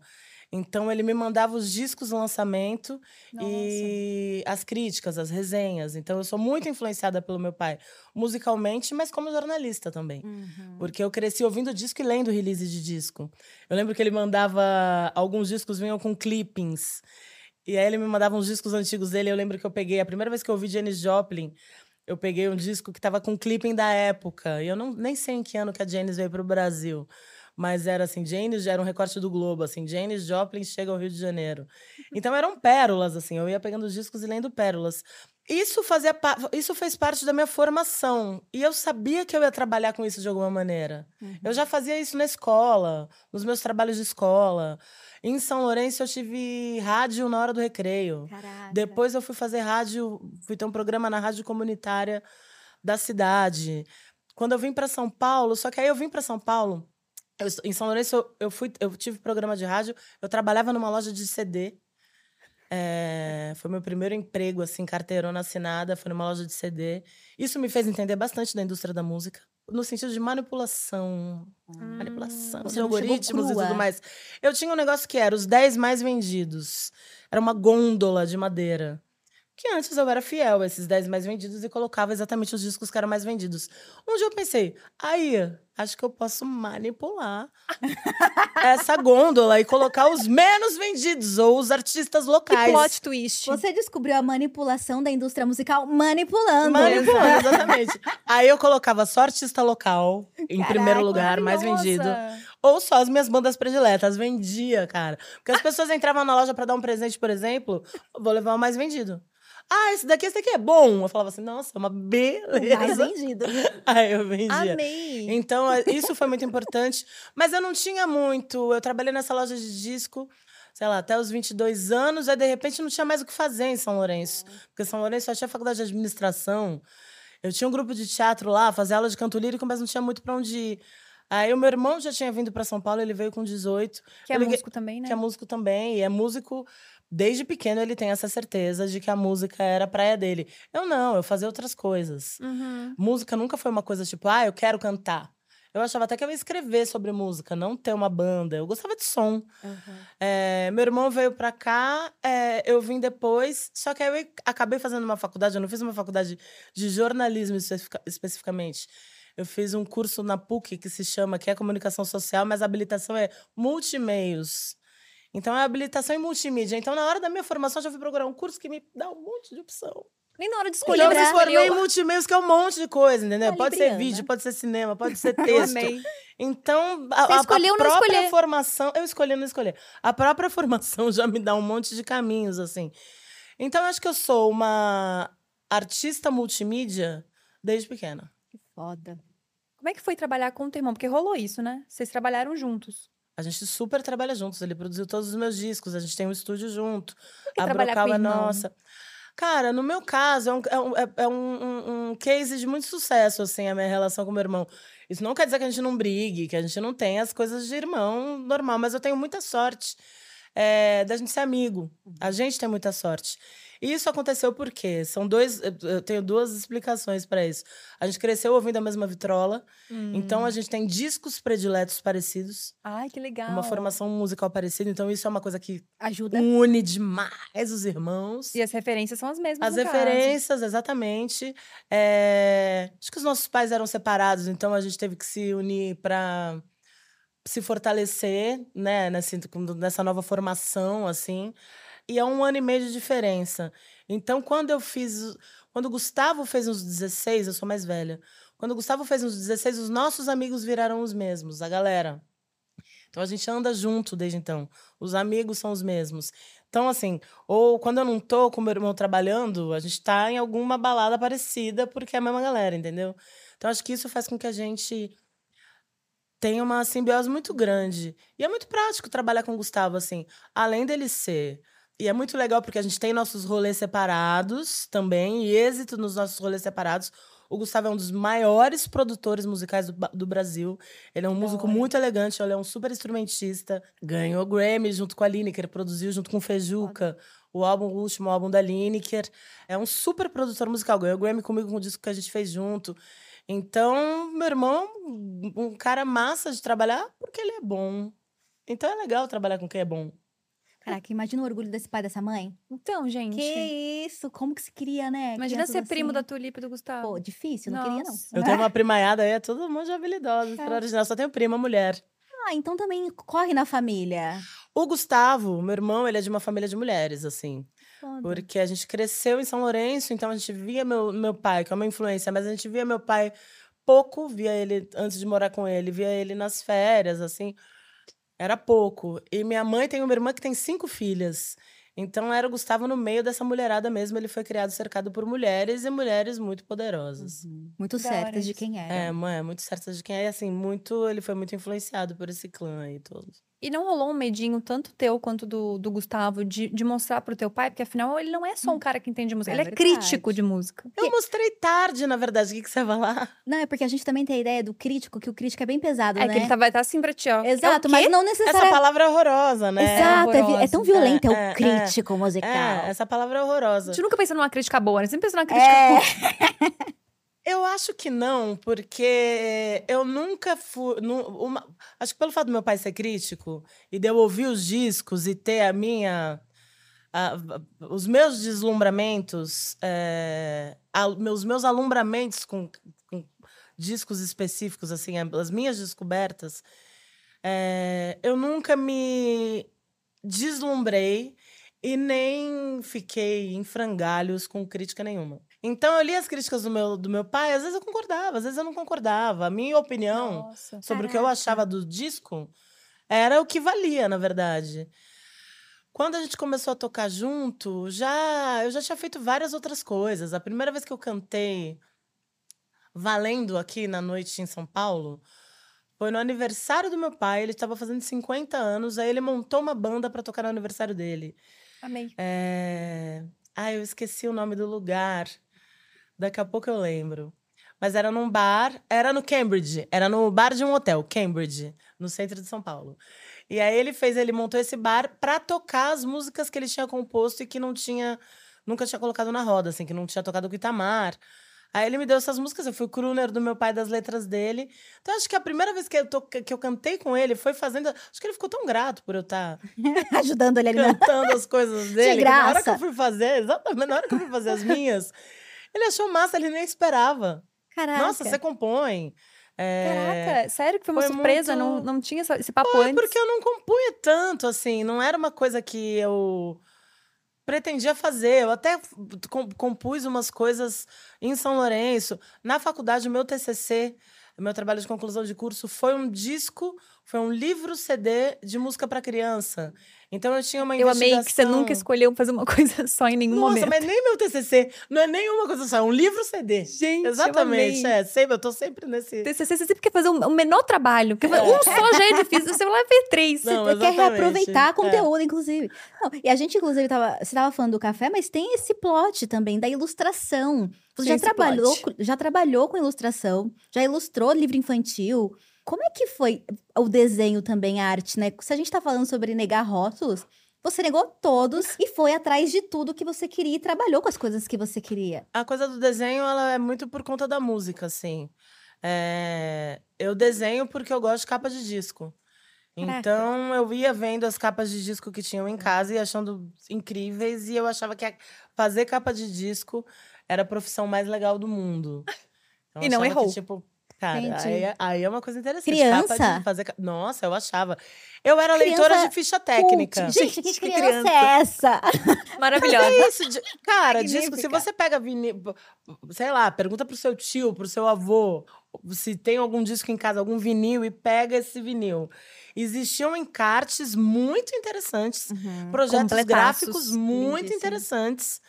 Então, ele me mandava os discos do lançamento e as críticas, as resenhas. Então, eu sou muito influenciada pelo meu pai, musicalmente, mas como jornalista também. Uhum. Porque eu cresci ouvindo disco e lendo release de disco. Eu lembro que ele mandava. Alguns discos vinham com clippings. E aí ele me mandava uns discos antigos dele. Eu lembro que eu peguei. A primeira vez que eu ouvi Janis Joplin, eu peguei um disco que tava com clipping da época. E eu não, nem sei em que ano que a Janis veio pro Brasil. Mas era assim, Janis era um recorte do Globo, assim, Janis Joplin chega ao Rio de Janeiro. Então eram pérolas, assim, eu ia pegando os discos e lendo pérolas. Isso fazia isso fez parte da minha formação. E eu sabia que eu ia trabalhar com isso de alguma maneira. Eu já fazia isso na escola, nos meus trabalhos de escola. Em São Lourenço eu tive rádio na hora do recreio. Caraca. Depois eu fui fazer rádio, fui ter um programa na rádio comunitária da cidade. Quando eu vim para São Paulo, só que aí eu vim para São Paulo, eu em São Lourenço eu, eu fui, eu tive programa de rádio, eu trabalhava numa loja de CD. É, foi meu primeiro emprego, assim, carteirona assinada, foi numa loja de CD. Isso me fez entender bastante da indústria da música, no sentido de manipulação, manipulação Você de algoritmos e tudo mais. Eu tinha um negócio que era os 10 mais vendidos. Era uma gôndola de madeira. Que antes eu era fiel a esses 10 mais vendidos e colocava exatamente os discos que eram mais vendidos. Um dia eu pensei, aí, acho que eu posso manipular essa gôndola e colocar os menos vendidos ou os artistas Que locais. plot twist. Você descobriu a manipulação da indústria musical manipulando. Manipulando, exatamente. Aí eu colocava só artista local em primeiro lugar, mais Nossa. vendido. Ou só as minhas bandas prediletas. Vendia, cara. Porque as pessoas entravam na loja pra dar um presente, por exemplo, vou levar o mais vendido. Ah, esse daqui, esse daqui é bom. Eu falava assim, nossa, é uma beleza. Mais vendido. Aí eu vendia. Amei. Então, é, isso foi muito importante. Mas eu não tinha muito. Eu trabalhei nessa loja de disco, sei lá, até os 22 anos. Aí, de repente, não tinha mais o que fazer em São Lourenço. Porque São Lourenço só tinha faculdade de administração. Eu tinha um grupo de teatro lá, fazia aula de canto lírico, mas não tinha muito pra onde ir. Aí o meu irmão já tinha vindo pra São Paulo, ele veio com 18. Que é músico também, né? Que é músico também, e é músico desde pequeno ele tem essa certeza de que a música era a praia dele. Eu não, eu fazia outras coisas. Uhum. Música nunca foi uma coisa tipo, ah, eu quero cantar. Eu achava até que eu ia escrever sobre música, não ter uma banda. Eu gostava de som. É, meu irmão veio pra cá, é, eu vim depois, só que aí eu acabei fazendo uma faculdade, eu não fiz uma faculdade de jornalismo especifica- especificamente. Eu fiz um curso na PUC que se chama, que é comunicação social, mas a habilitação é multimeios. Então é habilitação em multimídia. Então, na hora da minha formação, eu já fui procurar um curso que me dá um monte de opção. Nem na hora de escolher, Então, eu em escolheu. multimeios, que é um monte de coisa, entendeu? Tá pode ser vídeo, pode ser cinema, pode ser Eu texto. Então, a, Você a- a escolheu não própria escolher. formação. Eu escolhi não escolher. A própria formação já me dá um monte de caminhos, assim. Então, eu acho que eu sou uma artista multimídia desde pequena. Foda. Como é que foi trabalhar com o teu irmão? Porque rolou isso, né? Vocês trabalharam juntos. A gente super trabalha juntos. Ele produziu todos os meus discos, a gente tem um estúdio junto. a Brocal é nossa. Cara, no meu caso, é um, é um, é- é um- um case de muito sucesso, assim, a minha relação com meu irmão. Isso não quer dizer que a gente não brigue, que a gente não tenha as coisas de irmão normal, mas eu tenho muita sorte é, da gente ser amigo. A gente tem muita sorte. E isso aconteceu por quê? São dois. Eu tenho duas explicações para isso. A gente cresceu ouvindo a mesma vitrola, então a gente tem discos prediletos parecidos, Ai, que legal. uma formação musical parecida, então isso é uma coisa que Ajuda. une demais os irmãos. E as referências são as mesmas. As no caso. referências, exatamente. É, Acho que os nossos pais eram separados, então a gente teve que se unir para se fortalecer, né, nessa, nessa nova formação, assim. E é um ano e meio de diferença. Então, quando eu fiz. Quando o Gustavo fez uns 16, eu sou mais velha. Quando o Gustavo fez uns 16, os nossos amigos viraram os mesmos, a galera. Então a gente anda junto desde então. Os amigos são os mesmos. Então, assim, ou quando eu não tô com meu irmão trabalhando, a gente tá em alguma balada parecida, porque é a mesma galera, entendeu? Então, acho que isso faz com que a gente tenha uma simbiose muito grande. E é muito prático trabalhar com o Gustavo, assim. Além dele ser. E é muito legal porque a gente tem nossos rolês separados também, e êxito nos nossos rolês separados. O Gustavo é um dos maiores produtores musicais do, do Brasil. Ele é um músico muito elegante, ele é um super instrumentista. Ganhou Grammy junto com a Lineker, produziu junto com o Fejuca o álbum, o último álbum da Lineker. É um super produtor musical. Ganhou Grammy comigo com o disco que a gente fez junto. Então, meu irmão um cara massa de trabalhar porque ele é bom. Então é legal trabalhar com quem é bom. Caraca, imagina o orgulho desse pai e dessa mãe. Então, gente. Que isso, como que se cria, né? Imagina Crianças ser primo assim. da Tulipa e do Gustavo. Pô, difícil, não queria não. Nossa. Eu tenho uma primaiada aí, é todo mundo de habilidosa, extraordinária. Só tenho prima mulher. Ah, então também corre na família. O Gustavo, meu irmão, ele é de uma família de mulheres, assim. Foda. Porque a gente cresceu em São Lourenço, então a gente via meu, meu pai, que é uma influência, mas a gente via meu pai pouco, via ele antes de morar com ele, via ele nas férias, assim. Era pouco. E minha mãe tem uma irmã que tem cinco filhas. Então era o Gustavo no meio dessa mulherada mesmo. Ele foi criado cercado por mulheres e mulheres muito poderosas. Muito Da hora certas de isso. quem era. É, mãe, é muito certa de quem é. E assim, muito. Ele foi muito influenciado por esse clã aí todo. E não rolou um medinho, tanto teu quanto do, do Gustavo, de, de mostrar pro teu pai? Porque afinal ele não é só um cara que entende música, É ele é verdade. crítico de música. Eu mostrei tarde, na verdade. O que, que você vai lá? Não, é porque a gente também tem a ideia do crítico, que o crítico é bem pesado, É né? que ele tá, vai estar assim pra ti, ó. Exato, É mas não Essa necessariamente. palavra é horrorosa, né? Exato, é, é tão violento, é, É, o é, crítico musical. É, essa palavra é A horrorosa. gente nunca pensa numa crítica boa, né? Sempre pensa numa crítica É. ruim. Eu acho que não, porque eu nunca fui. nu- uma- acho que pelo fato do meu pai ser crítico e de eu ouvir os discos e ter a minha. a- os meus deslumbramentos, é, a- meus, meus alumbramentos com, com discos específicos, assim, as minhas descobertas, é, eu nunca me deslumbrei e nem fiquei em frangalhos com crítica nenhuma. Então eu li as críticas do meu, do meu pai, às vezes eu concordava, às vezes eu não concordava. A minha opinião Nossa. sobre o que eu achava do disco era o que valia, na verdade. Quando a gente começou a tocar junto, já eu já tinha feito várias outras coisas. A primeira vez que eu cantei valendo aqui na noite em São Paulo foi no aniversário do meu pai. Ele estava fazendo 50 anos, aí ele montou uma banda para tocar no aniversário dele. Amei. É... Ah, eu esqueci o nome do lugar. Daqui a pouco eu lembro. Mas era num bar, era no Cambridge, era no bar de um hotel, Cambridge, no centro de São Paulo. E aí ele fez, ele montou esse bar pra tocar as músicas que ele tinha composto e que não tinha, nunca tinha colocado na roda, assim, que não tinha tocado com o Itamar. Aí ele me deu essas músicas, eu fui crooner do meu pai das letras dele. Então acho que a primeira vez que eu, to- que eu cantei com ele foi fazendo. Acho que ele ficou tão grato por eu estar Ajudando ele ali na... cantando as coisas dele. que Na hora que graça. eu fui fazer, exatamente, na hora que eu fui fazer as minhas, ele achou massa, ele nem esperava. Caraca. Nossa, você compõe. É, Caraca, sério que foi uma foi surpresa? muito- Não, não tinha esse papo Foi antes? porque eu não compunha tanto, assim, não era uma coisa que eu pretendia fazer. Eu até compus umas coisas em São Lourenço. Na faculdade, o meu TCC, o meu trabalho de conclusão de curso, foi um disco, foi um livro CD de música para criança. Então eu tinha uma Eu amei que você investigação- nunca escolheu fazer uma coisa só em nenhum Nossa, momento. mas nem meu TCC, não é nenhuma coisa só, é um livro CD. Gente, Exatamente, eu é, sempre, eu tô sempre nesse... TCC, você sempre quer fazer o o menor trabalho. Porque um só já é difícil. Você vai lá ver três. Não, Você quer reaproveitar é. conteúdo, inclusive. Não, e a gente, inclusive, tava, você estava falando do café, mas tem esse plot também da ilustração. Você Tem já trabalhou, plot. já trabalhou com ilustração, já ilustrou livro infantil. Como é que foi o desenho também, a arte, né? Se a gente tá falando sobre negar rótulos, Você negou todos e foi atrás de tudo que você queria e trabalhou com as coisas que você queria. A coisa do desenho, ela é muito por conta da música, assim. É, Eu desenho porque eu gosto de capa de disco. Caraca. Então, eu ia vendo as capas de disco que tinham em casa e achando incríveis. E eu achava que fazer capa de disco era a profissão mais legal do mundo. Então, E não achava que, errou. tipo, cara, aí, é- aí é uma coisa interessante. Criança? Capa de fazer Nossa, eu achava. Eu era Criança leitora de ficha técnica. Cult. Gente, que Gente, que criança, criança. é essa? Maravilhosa. É isso, de- cara, disco, se você pega vinil, sei lá, pergunta pro seu tio, pro seu avô, se tem algum disco em casa, algum vinil, e pega esse vinil. Existiam encartes muito interessantes, projetos Completaços. gráficos muito Lindíssimo. interessantes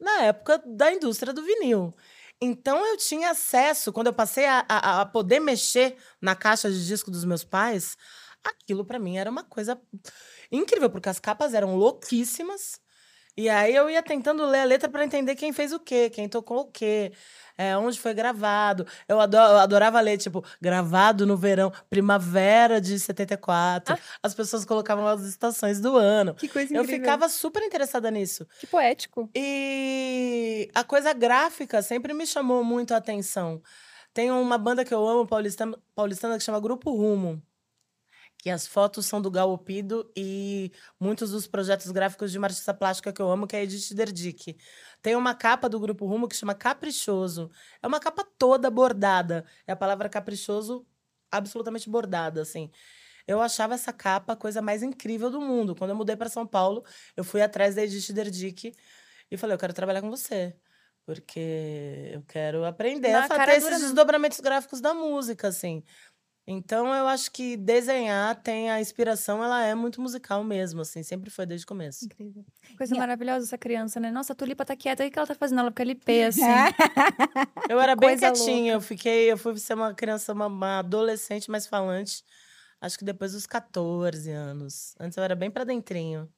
na época da indústria do vinil. Então eu tinha acesso, quando eu passei a, a- a poder mexer na caixa de disco dos meus pais, aquilo pra mim era uma coisa incrível, porque as capas eram louquíssimas. E aí eu ia tentando ler a letra para entender quem fez o quê, quem tocou o quê, é, onde foi gravado. Eu, ado- eu adorava ler, tipo, gravado no verão, primavera de 74. As pessoas colocavam as estações do ano. Que coisa Eu incrível. ficava super interessada nisso. Que poético. E a coisa gráfica sempre me chamou muito a atenção. Tem uma banda que eu amo, paulistana, paulistana, que chama Grupo Rumo. Que as fotos são do Galopido e muitos dos projetos gráficos de uma artista plástica que eu amo, que é a Edith Derdick. Tem uma capa do Grupo Rumo que chama Caprichoso. É uma capa toda bordada. É a palavra caprichoso absolutamente bordada, assim. Eu achava essa capa a coisa mais incrível do mundo. Quando eu mudei para São Paulo, eu fui atrás da Edith Derdick e falei, eu quero trabalhar com você. Porque eu quero aprender Na a fazer esses desdobramentos gráficos da música, assim. Então, eu acho que desenhar tem a inspiração, ela é muito musical mesmo, assim. Sempre foi desde o começo. Incrível. Coisa Minha- maravilhosa essa criança, né? Nossa, a Tulipa tá quieta. O que ela tá fazendo? Ela fica LP, assim. Eu era bem Coisa quietinha. Eu fiquei... Eu fui ser uma criança, uma, uma adolescente mais falante. Acho que depois dos 14 anos. Antes eu era bem pra dentrinho.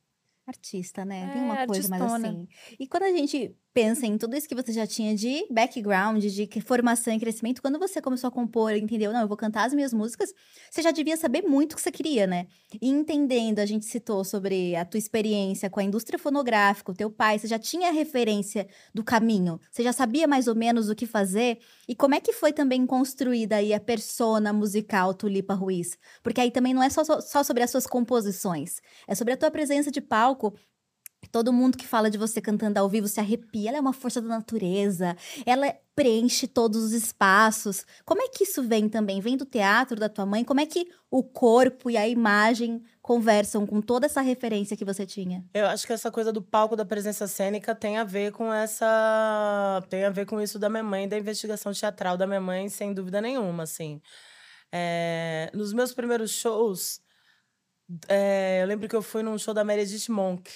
Artista, né? É, Tem uma coisa mais assim. E quando a gente pensa em tudo isso que você já tinha de background, de formação e crescimento, quando você começou a compor, entendeu? Não, eu vou cantar as minhas músicas, você já devia saber muito o que você queria, né? E entendendo, a gente citou sobre a tua experiência com a indústria fonográfica, o teu pai, você já tinha referência do caminho, você já sabia mais ou menos o que fazer. E como é que foi também construída aí a persona musical Tulipa Ruiz? Porque aí também não é só, só sobre as suas composições, é sobre a tua presença de palco Todo mundo que fala de você cantando ao vivo se arrepia. Ela é uma força da natureza. Ela preenche todos os espaços. Como é que isso vem também? Vem do teatro da tua mãe? Como é que o corpo e a imagem conversam com toda essa referência que você tinha? Eu acho que essa coisa do palco da presença cênica tem a ver com essa. Tem a ver com isso da minha mãe, da investigação teatral da minha mãe, sem dúvida nenhuma, assim. É, nos meus primeiros shows, é, eu lembro que eu fui num show da Meredith Monk,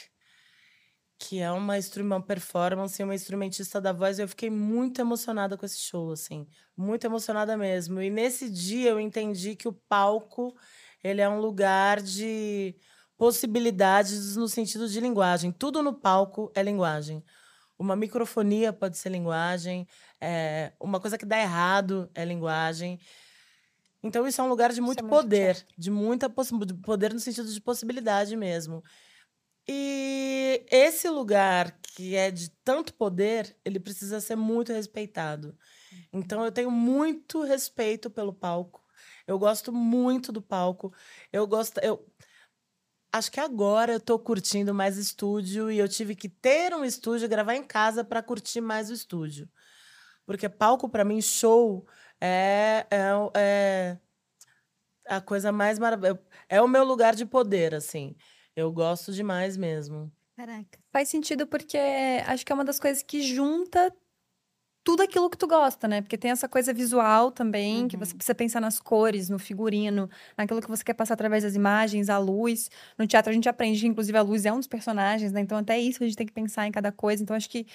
que é uma, uma performance, uma instrumentista da voz, eu fiquei muito emocionada com esse show, assim. Muito emocionada mesmo. E nesse dia eu entendi que o palco, ele é um lugar de possibilidades no sentido de linguagem. Tudo no palco é linguagem. Uma microfonia pode ser linguagem, é, uma coisa que dá errado é linguagem. Então, isso é um lugar de muito, muito poder, de muita de poder no sentido de possibilidade mesmo. E esse lugar que é de tanto poder, ele precisa ser muito respeitado. Então, eu tenho muito respeito pelo palco. Eu gosto muito do palco. Eu gosto. Eu, acho que agora eu tô curtindo mais estúdio e eu tive que ter um estúdio gravar em casa para curtir mais o estúdio. Porque palco, para mim, show é, é, é a coisa mais maravilhosa. É o meu lugar de poder, assim. Eu gosto demais mesmo. Caraca. Faz sentido porque acho que é uma das coisas que junta tudo aquilo que tu gosta, né? Porque tem essa coisa visual também, que você precisa pensar nas cores, no figurino, naquilo que você quer passar através das imagens, a luz. No teatro a gente aprende inclusive, a luz é um dos personagens, né? Então, até isso a gente tem que pensar em cada coisa. Então, acho que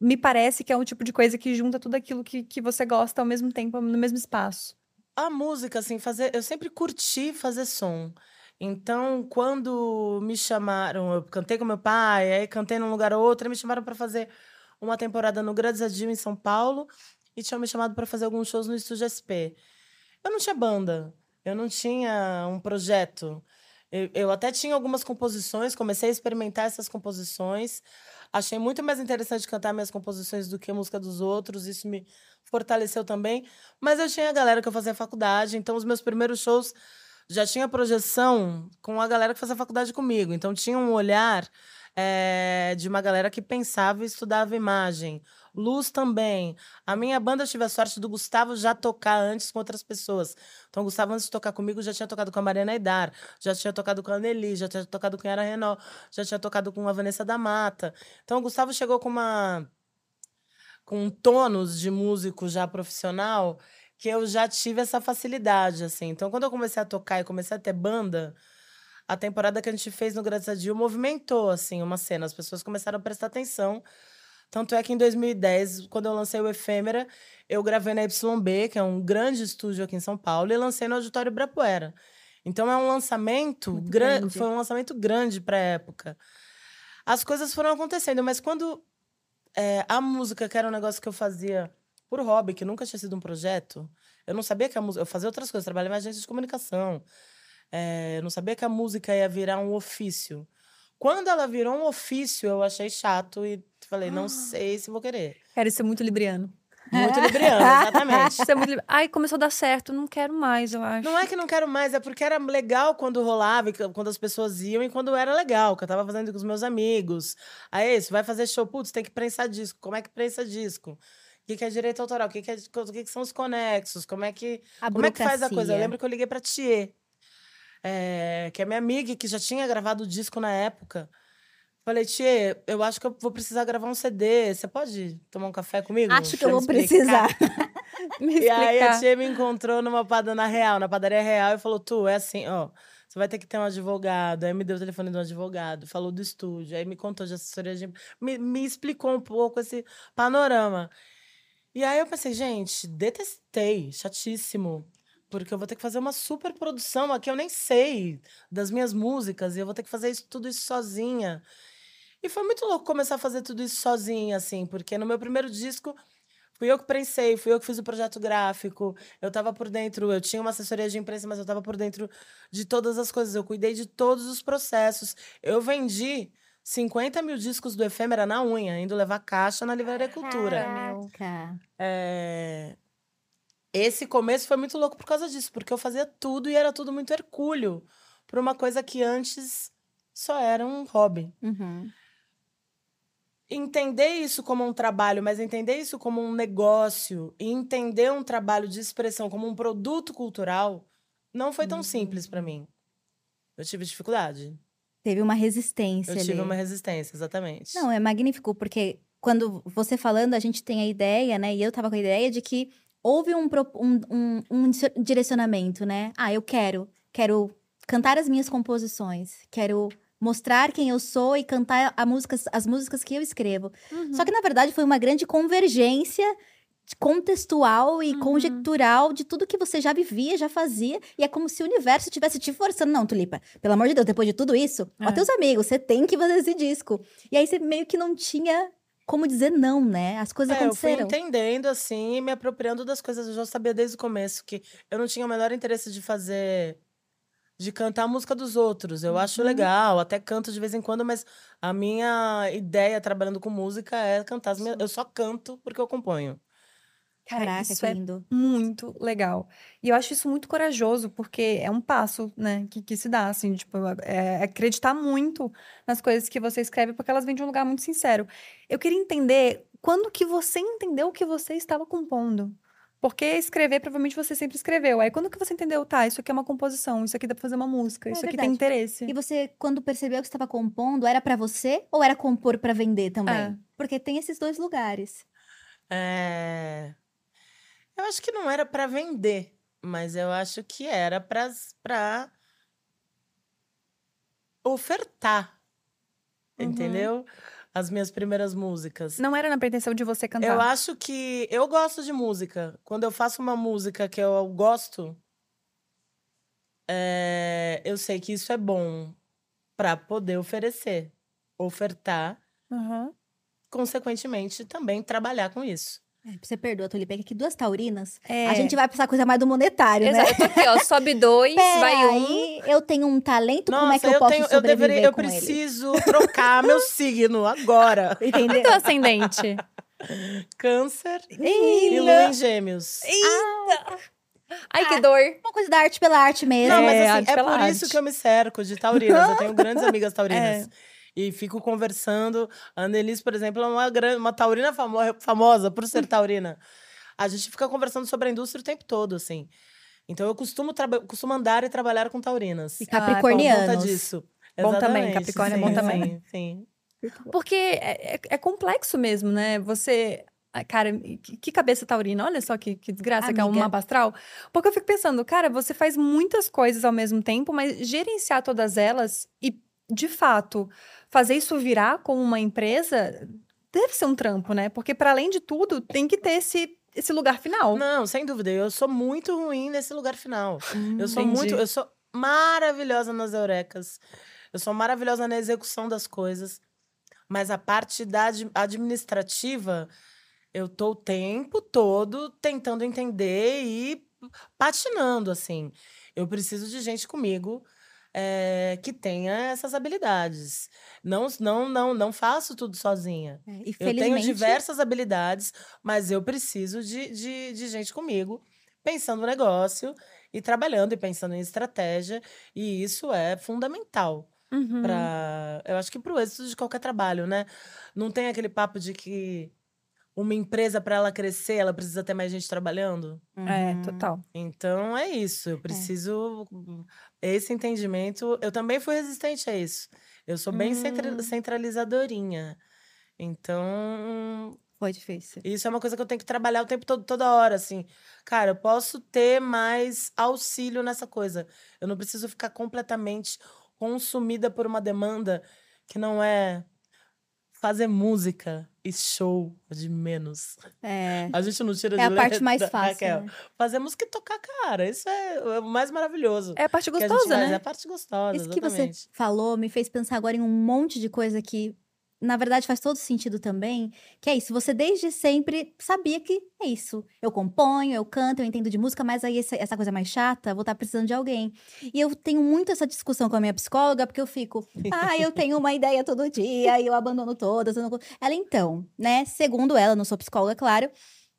me parece que é um tipo de coisa que junta tudo aquilo que, que você gosta ao mesmo tempo, no mesmo espaço. A música, assim, fazer. Eu sempre curti fazer som. Então, quando me chamaram, eu cantei com meu pai, aí cantei num lugar ou outro, me chamaram para fazer uma temporada no Grandes Adio em São Paulo e tinham me chamado para fazer alguns shows no Estúdio SP. Eu não tinha banda, eu não tinha um projeto. Eu, eu até tinha algumas composições, comecei a experimentar essas composições. Achei muito mais interessante cantar minhas composições do que a música dos outros. Isso me fortaleceu também. Mas eu tinha a galera que eu fazia faculdade, então os meus primeiros shows já tinha projeção com a galera que fazia faculdade comigo. Então tinha um olhar é, de uma galera que pensava e estudava imagem. Luz também. A minha banda, tive a sorte do Gustavo já tocar antes com outras pessoas. Então, o Gustavo, antes de tocar comigo, já tinha tocado com a Mariana Aidar, já tinha tocado com a Anneli, já tinha tocado com a Yara Renault, já tinha tocado com a Vanessa da Mata. Então, o Gustavo chegou com uma com um tônus de músico já profissional que eu já tive essa facilidade, assim. Então, quando eu comecei a tocar e comecei a ter banda, a temporada que a gente fez no Graças a Dio movimentou, assim, uma cena. As pessoas começaram a prestar atenção. Tanto é que em 2010, quando eu lancei o Efêmera, eu gravei na YB, que é um grande estúdio aqui em São Paulo, e lancei no Auditório Ibirapuera. Então é um lançamento grande, foi um lançamento grande para a época. As coisas foram acontecendo, mas quando é, a música, que era um negócio que eu fazia por hobby, que nunca tinha sido um projeto, eu não sabia que a música. Eu fazia outras coisas, trabalhava em agência de comunicação. É, eu não sabia que a música ia virar um ofício. Quando ela virou um ofício, eu achei chato e falei, não sei se vou querer. Quero ser muito libriano. Muito libriano, exatamente. Ser muito libri- Ai, começou a dar certo, não quero mais, eu acho. Não é que não quero mais, é porque era legal quando rolava, quando as pessoas iam e quando era legal, que eu tava fazendo com os meus amigos. Aí, isso, vai fazer show, putz, tem que prensar disco. Como é que prensa disco? O que, que é direito autoral? O que, que, é, que, que são os conexos? Como é que, A como é que faz a coisa? Eu lembro que eu liguei pra Thier, é, que é minha amiga, que já tinha gravado o disco na época. Falei, Thier, eu acho que eu vou precisar gravar um CD. Você pode tomar um café comigo? Acho que eu vou explicar?" precisar. Me E aí a tia me encontrou numa padaria real, na padaria real, e falou: Tu, é assim, ó. Você vai ter que ter um advogado. Aí me deu o telefone do advogado, falou do estúdio, aí me contou de assessoria de. Me, me explicou um pouco esse panorama. E aí eu pensei, gente, detestei, chatíssimo. Porque eu vou ter que fazer uma super produção aqui, eu nem sei das minhas músicas, e eu vou ter que fazer isso, tudo isso sozinha. E foi muito louco começar a fazer tudo isso sozinha, assim, porque no meu primeiro disco fui eu que prensei, fui eu que fiz o projeto gráfico, eu tava por dentro, eu tinha uma assessoria de imprensa, mas eu tava por dentro de todas as coisas, eu cuidei de todos os processos. Eu vendi 50 mil discos do Efêmera na unha, indo levar caixa na Livraria Cultura. Caraca. É, Esse começo foi muito louco por causa disso, porque eu fazia tudo e era tudo muito hercúleo, por uma coisa que antes só era um hobby Uhum. entender isso como um trabalho, mas entender isso como um negócio e entender um trabalho de expressão como um produto cultural não foi tão simples para mim. Eu tive dificuldade. Teve uma resistência Eu ali. tive uma resistência, exatamente. Não, é magnífico, porque quando você falando, a gente tem a ideia, né? E eu tava com a ideia de que houve um, um, um, um di- direcionamento, né? Ah, eu quero, quero cantar as minhas composições, quero mostrar quem eu sou e cantar a músicas, as músicas que eu escrevo. Uhum. Só que, na verdade, foi uma grande convergência contextual e Uhum. conjectural de tudo que você já vivia, já fazia, e é como se o universo estivesse te forçando. Não, Tulipa, pelo amor de Deus, depois de tudo isso, ó, É. teus amigos, você tem que fazer esse disco. E aí você meio que não tinha como dizer não, né? As coisas É, eu fui aconteceram. entendendo, assim, e me apropriando das coisas. Eu já sabia desde o começo que eu não tinha o menor interesse de fazer. de cantar a música dos outros. Eu Uhum. acho legal, até canto de vez em quando, mas a minha ideia trabalhando com música é cantar as minhas. Eu só canto porque eu componho. Cara, Caraca, isso que é lindo. muito legal. E eu acho isso muito corajoso, porque é um passo, né, que, que se dá, assim, tipo, é acreditar muito nas coisas que você escreve, porque elas vêm de um lugar muito sincero. Eu queria entender quando que você entendeu o que você estava compondo. Porque escrever, provavelmente você sempre escreveu. Aí quando que você entendeu, tá, isso aqui é uma composição, isso aqui dá pra fazer uma música, É isso aqui verdade. tem interesse. E você, quando percebeu que estava compondo, era pra você ou era compor pra vender também? É. Porque tem esses dois lugares. É... Eu acho que não era pra vender, mas eu acho que era pra ofertar. Uhum. Entendeu? As minhas primeiras músicas. Não era na pretensão de você cantar. Eu acho que eu gosto de música. Quando eu faço uma música que eu gosto, é, eu sei que isso é bom pra poder oferecer, ofertar, Aham. consequentemente também trabalhar com isso. Você perdoa, Tulipe, que aqui duas taurinas, É. a gente vai pensar coisa mais do monetário, né? Exato, eu tô aqui, ó. Sobe dois, vai um. Peraí, eu tenho um talento, como é que Nossa, eu, posso tenho, eu sobreviver deveria, eu com ele? preciso trocar meu signo agora. Entendeu? Teu ascendente. Câncer e lua em gêmeos. Ai, que dor. Uma coisa da arte pela arte mesmo. Não, mas É, assim, arte é pela por arte. isso que eu me cerco de taurinas. Eu tenho grandes amigas É. E fico conversando. A Annelise, por exemplo, é uma, gran- uma taurina famo- famosa por ser taurina. A gente fica conversando sobre a indústria o tempo todo, assim. Então eu costumo, costumo andar e trabalhar com taurinas. E Ah, é Por capricornianos. conta disso. Bom também, Exatamente, Capricórnio é sim, bom também. Sim, sim. Porque é, é- é complexo mesmo, né? Você. ah, Cara, que, cabeça taurina. Olha só que, que desgraça que é um Amiga. mapa astral. Porque eu fico pensando, cara, você faz muitas coisas ao mesmo tempo, mas gerenciar todas elas e, de fato, fazer isso virar como uma empresa deve ser um trampo, né? Porque, para além de tudo, tem que ter esse, esse lugar final. Não, sem dúvida. Eu sou muito ruim nesse lugar final. eu sou entendi. muito. Eu sou maravilhosa nas eurecas. Eu sou maravilhosa na execução das coisas. Mas a parte da ad- administrativa, eu tô o tempo todo tentando entender e patinando, assim. Eu preciso de gente comigo eh, que tenha essas habilidades. Não, não, não, não faço tudo sozinha. É, Eu tenho felizmente, diversas habilidades, mas eu preciso de, de, de gente comigo, pensando no negócio e trabalhando e pensando em estratégia. E isso é fundamental Uhum. para. Eu acho que para o êxito de qualquer trabalho, né? Não tem aquele papo de que uma empresa, para ela crescer, ela precisa ter mais gente trabalhando. É, Uhum. total. Então é isso. Eu preciso. Esse entendimento. Eu também fui resistente a isso. Eu sou bem centra- Hum. centralizadorinha. Então, Foi difícil. isso é uma coisa que eu tenho que trabalhar o tempo todo, toda hora, assim. Cara, eu posso ter mais auxílio nessa coisa. Eu não preciso ficar completamente consumida por uma demanda que não é fazer música e show de menos. É. A gente não tira É de a parte letra, mais fácil, Raquel. né? Fazer música e tocar, cara. Isso é o mais maravilhoso. É a parte que a gostosa, faz, É né? a parte gostosa, Isso que você exatamente. falou me fez pensar agora em um monte de coisa que, na verdade, faz todo sentido também. Que é isso, você desde sempre sabia que é isso. Eu componho, eu canto, eu entendo de música, mas aí essa, essa coisa mais chata, vou estar precisando de alguém. E eu tenho muito essa discussão com a minha psicóloga, porque eu fico, ah, eu tenho uma ideia todo dia e eu abandono todas. eu não co-". Ela, então, né? Segundo ela, não sou psicóloga, claro.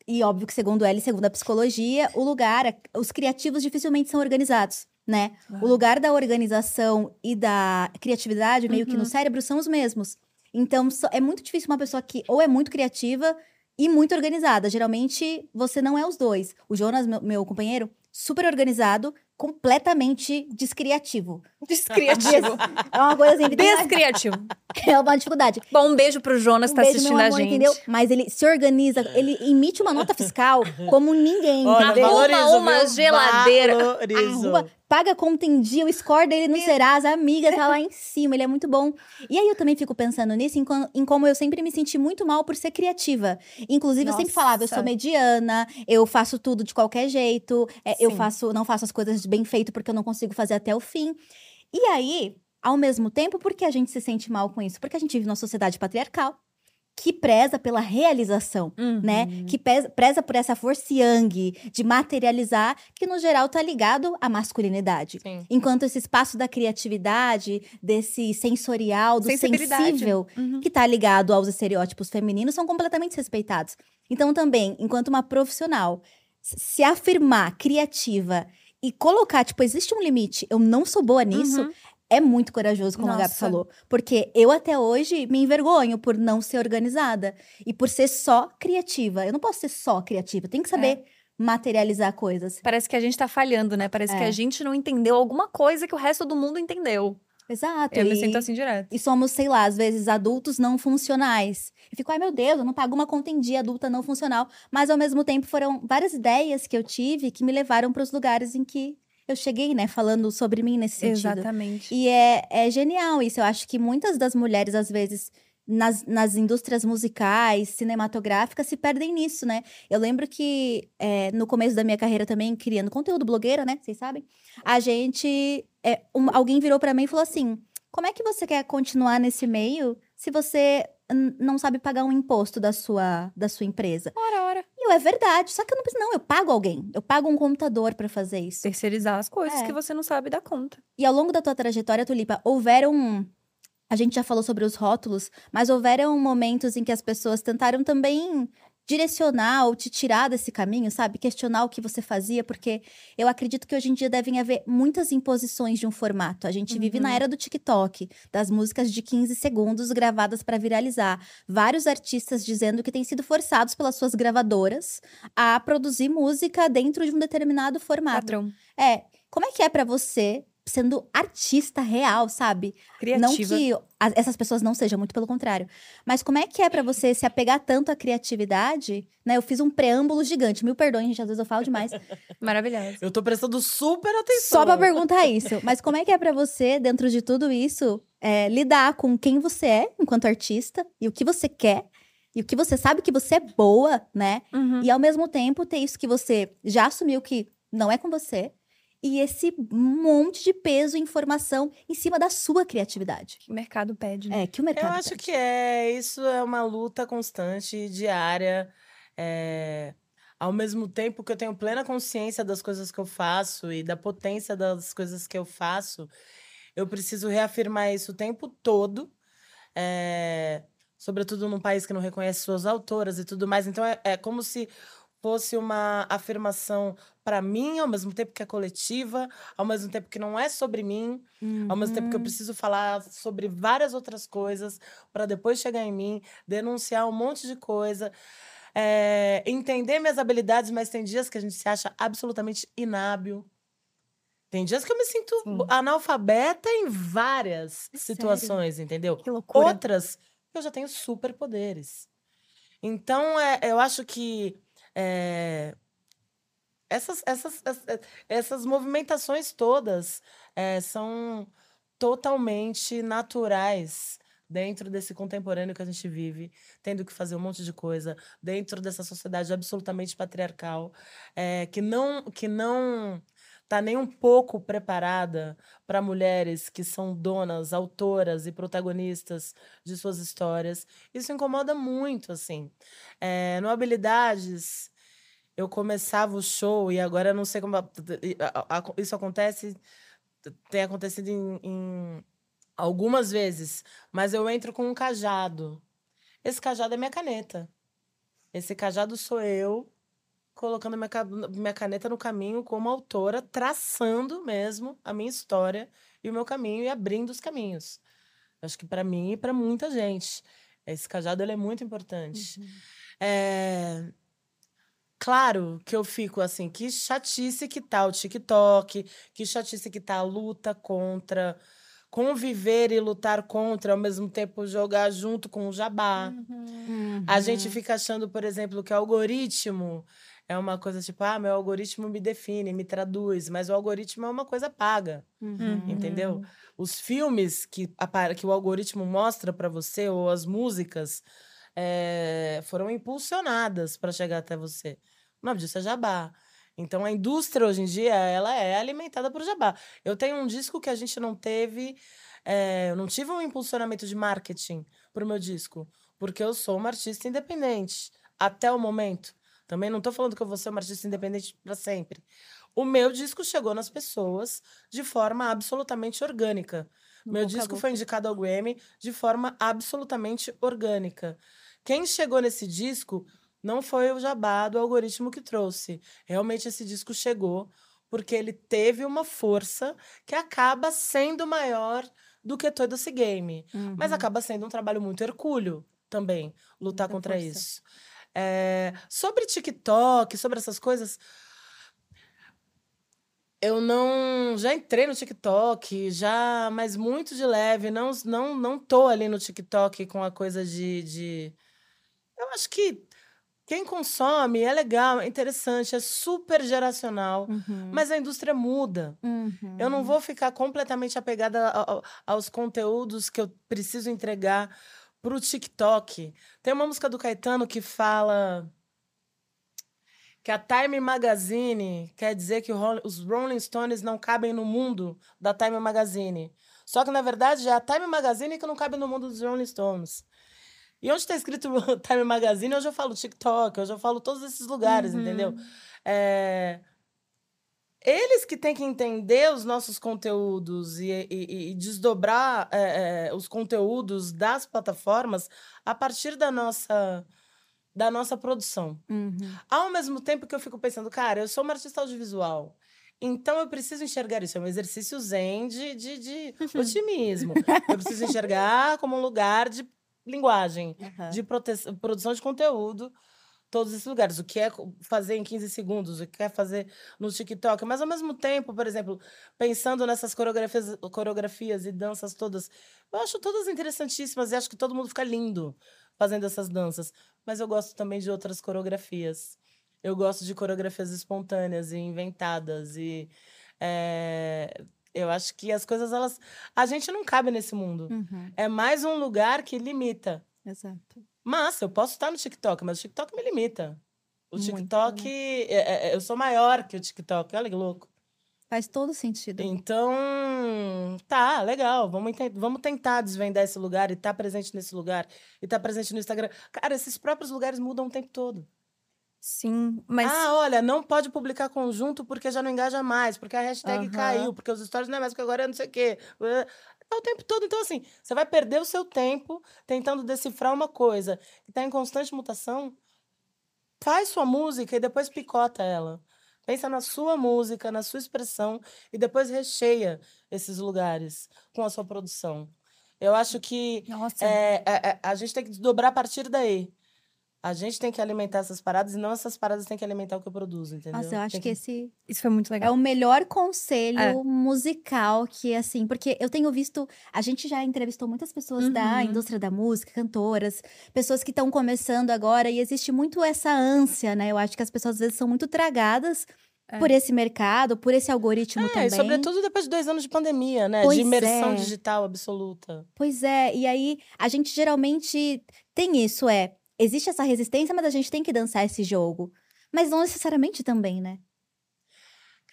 E óbvio que, segundo ela e segundo a psicologia, o lugar, os criativos dificilmente são organizados, né? O lugar da organização e da criatividade, meio que no cérebro, são os mesmos. Então, só- é muito difícil uma pessoa que ou é muito criativa e muito organizada. Geralmente, você não é os dois. O Jonas, meu, meu companheiro, super organizado, completamente descriativo. Descriativo. É uma coisa assim, Descriativo. é uma dificuldade. Bom, um beijo pro Jonas que Um tá beijo, assistindo meu a amor, gente. entendeu? Mas ele se organiza, ele emite uma nota fiscal como ninguém, Olha, valorizo, uma viu? geladeira. Valorizo. Paga conta em dia, o score dele no Serasa, a amiga tá lá em cima, ele é muito bom. E aí eu também fico pensando nisso, em, em como eu sempre me senti muito mal por ser criativa. Inclusive, eu sempre falava, eu sou Nossa. mediana, eu faço tudo de qualquer jeito, é, eu faço, não faço as coisas bem feito porque eu não consigo fazer até o fim. E aí, ao mesmo tempo, por que a gente se sente mal com isso? Porque a gente vive numa sociedade patriarcal que preza pela realização né? Uhum. Que pesa- preza por essa força yang de materializar, que no geral tá ligado à masculinidade. Sim. Enquanto esse espaço da criatividade, desse sensorial, do sensível, Uhum. que tá ligado aos estereótipos femininos, são completamente respeitados. Então, também, enquanto uma profissional, se afirmar criativa e colocar, tipo, existe um limite, eu não sou boa nisso, Uhum. É muito corajoso, como a Gabi Nossa. falou. Porque eu até hoje me envergonho por não ser organizada e por ser só criativa. Eu não posso ser só criativa, tem que saber materializar coisas. Parece que a gente tá falhando, né? Parece que É. a gente não entendeu alguma coisa que o resto do mundo entendeu. Exato. Eu me e, sinto assim direto. e somos, sei lá, às vezes adultos não funcionais. E fico, ai meu Deus, eu não pago uma conta em dia adulta não funcional. Mas ao mesmo tempo foram várias ideias que eu tive que me levaram para os lugares em que eu cheguei, né? Falando sobre mim nesse sentido. Exatamente. E é, é genial isso. Eu acho que muitas das mulheres, às vezes, nas, nas indústrias musicais, cinematográficas, se perdem nisso, né? Eu lembro que é, no começo da minha carreira também, criando conteúdo blogueira, né? Vocês sabem? A gente. é, um- alguém virou pra mim e falou assim: como é que você quer continuar nesse meio se você não sabe pagar um imposto da sua, da sua empresa? Ora, ora. E eu, é verdade. Só que eu não preciso, não, eu pago alguém. Eu pago um computador pra fazer isso. Terceirizar as coisas É. que você não sabe dar conta. E ao longo da tua trajetória, Tulipa, houveram. A gente já falou sobre os rótulos, mas houveram momentos em que as pessoas tentaram também direcionar ou te tirar desse caminho, sabe? Questionar o que você fazia, porque eu acredito que hoje em dia devem haver muitas imposições de um formato. A gente vive na era do TikTok, das músicas de 15 segundos gravadas para viralizar. Vários artistas dizendo que têm sido forçados pelas suas gravadoras a produzir música dentro de um determinado formato. Padrão. É, como é que é pra você, sendo artista real, sabe? Criativa. Não que as- essas pessoas não sejam, muito pelo contrário. Mas como é que é pra você se apegar tanto à criatividade? Né? Eu fiz um preâmbulo gigante, mil perdões, gente, às vezes eu falo demais. Maravilhosa. Eu tô prestando super atenção. Só pra perguntar isso. Mas como é que é pra você, dentro de tudo isso, é, lidar com quem você é enquanto artista e o que você quer? E o que você sabe que você é boa, né? Uhum. E ao mesmo tempo ter isso que você já assumiu que não é com você. E esse monte de peso e informação em cima da sua criatividade. Que o mercado pede. né? É, que o Eu mercado. acho pede. que é. Isso é uma luta constante, diária. é, Ao mesmo tempo que eu tenho plena consciência das coisas que eu faço e da potência das coisas que eu faço, eu preciso reafirmar isso o tempo todo. é, Sobretudo num país que não reconhece suas autoras e tudo mais. Então é, é como se fosse uma afirmação para mim, ao mesmo tempo que é coletiva, ao mesmo tempo que não é sobre mim, ao mesmo tempo que eu Uhum. preciso falar sobre várias outras coisas para depois chegar em mim, denunciar um monte de coisa, é, entender minhas habilidades, mas tem dias que a gente se acha absolutamente inábil. Tem dias que eu me sinto Sim. analfabeta em várias É situações, entendeu? Que loucura. Outras, eu já tenho superpoderes. Então, é, eu acho que é, essas, essas, ess- essas movimentações todas é, são totalmente naturais dentro desse contemporâneo que a gente vive, tendo que fazer um monte de coisa dentro dessa sociedade absolutamente patriarcal, é, que não que não está nem um pouco preparada para mulheres que são donas, autoras e protagonistas de suas histórias. Isso incomoda muito, assim. É, no Habilidades, eu começava o show e agora eu não sei como isso acontece, tem acontecido em, em algumas vezes, mas eu entro com um cajado. Esse cajado é minha caneta. Esse cajado sou eu colocando minha, ca- minha caneta no caminho como autora, traçando mesmo a minha história e o meu caminho e abrindo os caminhos. Acho que para mim e para muita gente. Esse cajado ele é muito importante. É, Claro que eu fico assim, que chatice que tá o TikTok, que chatice que tá a luta contra, conviver e lutar contra, ao mesmo tempo jogar junto com o jabá. A gente fica achando, por exemplo, que algoritmo é uma coisa tipo, ah, meu algoritmo me define, me traduz, mas o algoritmo é uma coisa paga, Uhum. entendeu? Os filmes que, que o algoritmo mostra para você, ou as músicas, eh, foram impulsionadas para chegar até você. O nome disso é jabá. Então, a indústria, hoje em dia, ela é alimentada por jabá. Eu tenho um disco que a gente não teve... eh, eu não tive um impulsionamento de marketing pro meu disco, porque eu sou uma artista independente, até o momento. Também não estou falando que eu vou ser uma artista independente para sempre. O meu disco chegou nas pessoas de forma absolutamente orgânica. No meu disco foi indicado ao Grammy de forma absolutamente orgânica. Quem chegou nesse disco não foi o jabá do algoritmo que trouxe. Realmente esse disco chegou porque ele teve uma força que acaba sendo maior do que todo esse game. Mas Uhum. acaba sendo um trabalho muito hercúleo também, lutar Muita contra força. isso. É, sobre TikTok, sobre essas coisas. Eu não. Já entrei no TikTok, já, mas muito de leve. Não, não, não tô ali no TikTok com a coisa de, de. Eu acho que quem consome é legal, é interessante, é super geracional. Uhum. Mas a indústria muda. Uhum. Eu não vou ficar completamente apegada a- a- aos conteúdos que eu preciso entregar pro TikTok. Tem uma música do Caetano que fala que a Time Magazine quer dizer que os Rolling Stones não cabem no mundo da Time Magazine. Só que, na verdade, é a Time Magazine que não cabe no mundo dos Rolling Stones. E onde está escrito Time Magazine, hoje eu falo TikTok, hoje eu falo todos esses lugares, Uhum. entendeu? É, Eles que têm que entender os nossos conteúdos e, e- e desdobrar é, é, os conteúdos das plataformas a partir da nossa, da nossa produção. Uhum. Ao mesmo tempo que eu fico pensando, cara, eu sou uma artista audiovisual. Então eu preciso enxergar isso. É um exercício zen de, de, de otimismo. Eu preciso enxergar como um lugar de linguagem, Aham. de produção de conteúdo. Todos esses lugares. O que é fazer em 15 segundos, o que é fazer no TikTok. Mas ao mesmo tempo, por exemplo, pensando nessas coreografias, coreografias e danças todas, eu acho todas interessantíssimas e acho que todo mundo fica lindo fazendo essas danças. Mas eu gosto também de outras coreografias. Eu gosto de coreografias espontâneas e inventadas. E é, eu acho que as coisas, elas. A gente não cabe nesse mundo. Uhum. É mais um lugar que limita. Exato. Mas eu posso estar no TikTok, mas o TikTok me limita. O Muito, TikTok. é- é- eu sou maior que o TikTok. Olha que louco. Faz todo sentido. Então, tá, legal. Vamos, vamos tentar desvendar esse lugar e estar presente nesse lugar. E estar presente no Instagram. Cara, esses próprios lugares mudam o tempo todo. Sim, mas Ah, olha, não pode publicar conjunto porque já não engaja mais, porque a hashtag Aham. caiu, porque os stories não é mais, porque agora é não sei o quê. É o tempo todo. Então, assim, você vai perder o seu tempo tentando decifrar uma coisa que está em constante mutação. Faz sua música e depois picota ela. Pensa na sua música, na sua expressão e depois recheia esses lugares com a sua produção. Eu acho que nossa, é, é, é, a gente tem que desdobrar a partir daí. A gente tem que alimentar essas paradas e não essas paradas têm que alimentar o que eu produzo, entendeu? Nossa, eu acho Tem que esse isso foi muito é legal. o melhor conselho É. musical que, assim, porque eu tenho visto. A gente já entrevistou muitas pessoas da Uhum. indústria da música, cantoras, pessoas que estão começando agora, e existe muito essa ânsia, né? Eu acho que as pessoas às vezes são muito tragadas É. por esse mercado, por esse algoritmo É, também. e sobretudo depois de dois anos de pandemia, né? Pois de imersão é. digital absoluta. Pois é, e aí a gente geralmente tem isso, é. Existe essa resistência, mas a gente tem que dançar esse jogo. Mas não necessariamente também, né?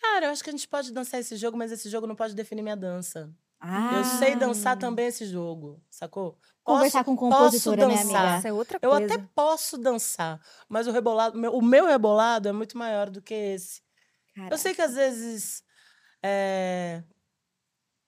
Cara, eu acho que a gente pode dançar esse jogo, mas esse jogo não pode definir minha dança. Ah, Eu sei dançar também esse jogo, sacou? Conversar com compositora, né, dançar. amiga? Isso é outra Eu coisa. até posso dançar, mas o rebolado, meu- o meu rebolado é muito maior do que esse. Eu sei que às vezes é,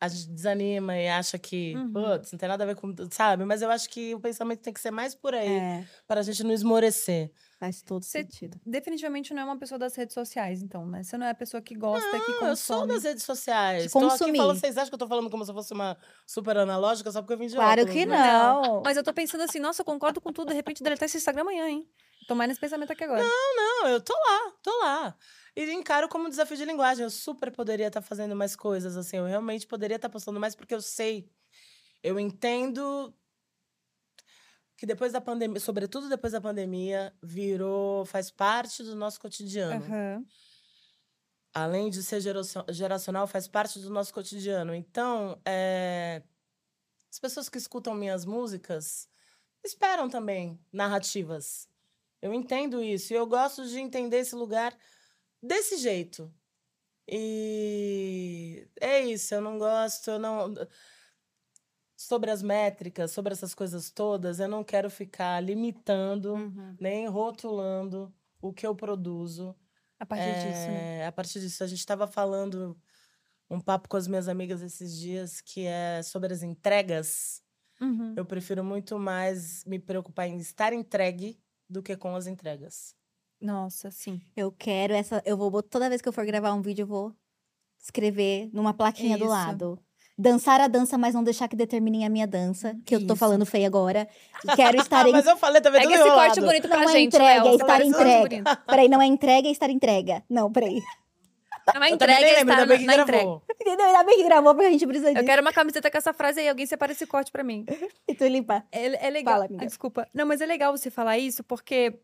a gente desanima e acha que, Uhum. putz, não tem nada a ver com, sabe? Mas eu acho que o pensamento tem que ser mais por aí, É, para a gente não esmorecer. faz todo Você- sentido. Definitivamente não é uma pessoa das redes sociais, então, né? Você não é a pessoa que gosta, que Não, eu sou consome. das redes sociais. Estou aqui consumir. falando, vocês acham que eu tô falando como se eu fosse uma super analógica só porque eu vim de Claro óculos, que né? não. Mas eu tô pensando assim, nossa, eu concordo com tudo, de repente deletar esse Instagram amanhã, hein? Tô mais nesse pensamento aqui agora. Não, eu tô lá, tô lá. E encaro como um desafio de linguagem. Eu super poderia estar fazendo mais coisas, assim. Eu realmente poderia estar postando mais porque eu sei. Eu entendo que depois da pandemia, sobretudo depois da pandemia, virou, faz parte do nosso cotidiano. Aham. Além de ser geracio- geracional, faz parte do nosso cotidiano. Então, é, as pessoas que escutam minhas músicas esperam também narrativas. Eu entendo isso. E eu gosto de entender esse lugar desse jeito. E é isso. Eu não gosto, eu não. Sobre as métricas, sobre essas coisas todas, eu não quero ficar limitando, Uhum. nem rotulando o que eu produzo. A partir disso, né? É, A partir disso, a gente estava falando um papo com as minhas amigas esses dias que é sobre as entregas. Uhum. Eu prefiro muito mais me preocupar em estar entregue do que com as entregas. Nossa, sim. Eu quero essa. Eu vou toda vez que eu for gravar um vídeo, eu vou escrever numa plaquinha do Isso. lado. Dançar a dança, mas não deixar que determinem a minha dança. Que eu tô Isso. falando feia agora. Quero estar em. Mas eu falei também Pega tudo esse enrolado. corte bonito pra Não é gente, entrega, é estar bonito. Peraí, não é entrega, é estar entrega. Não, peraí. Não é Eu entrega, lembro, está ainda bem que na entrega. gravou. Entendeu? Ainda bem que gravou, porque a gente precisa Eu disso. quero uma camiseta com essa frase aí. Alguém separa esse corte pra mim. E tu limpa. É, é legal. Fala, Ah, amiga. desculpa. Não, mas é legal você falar isso, porque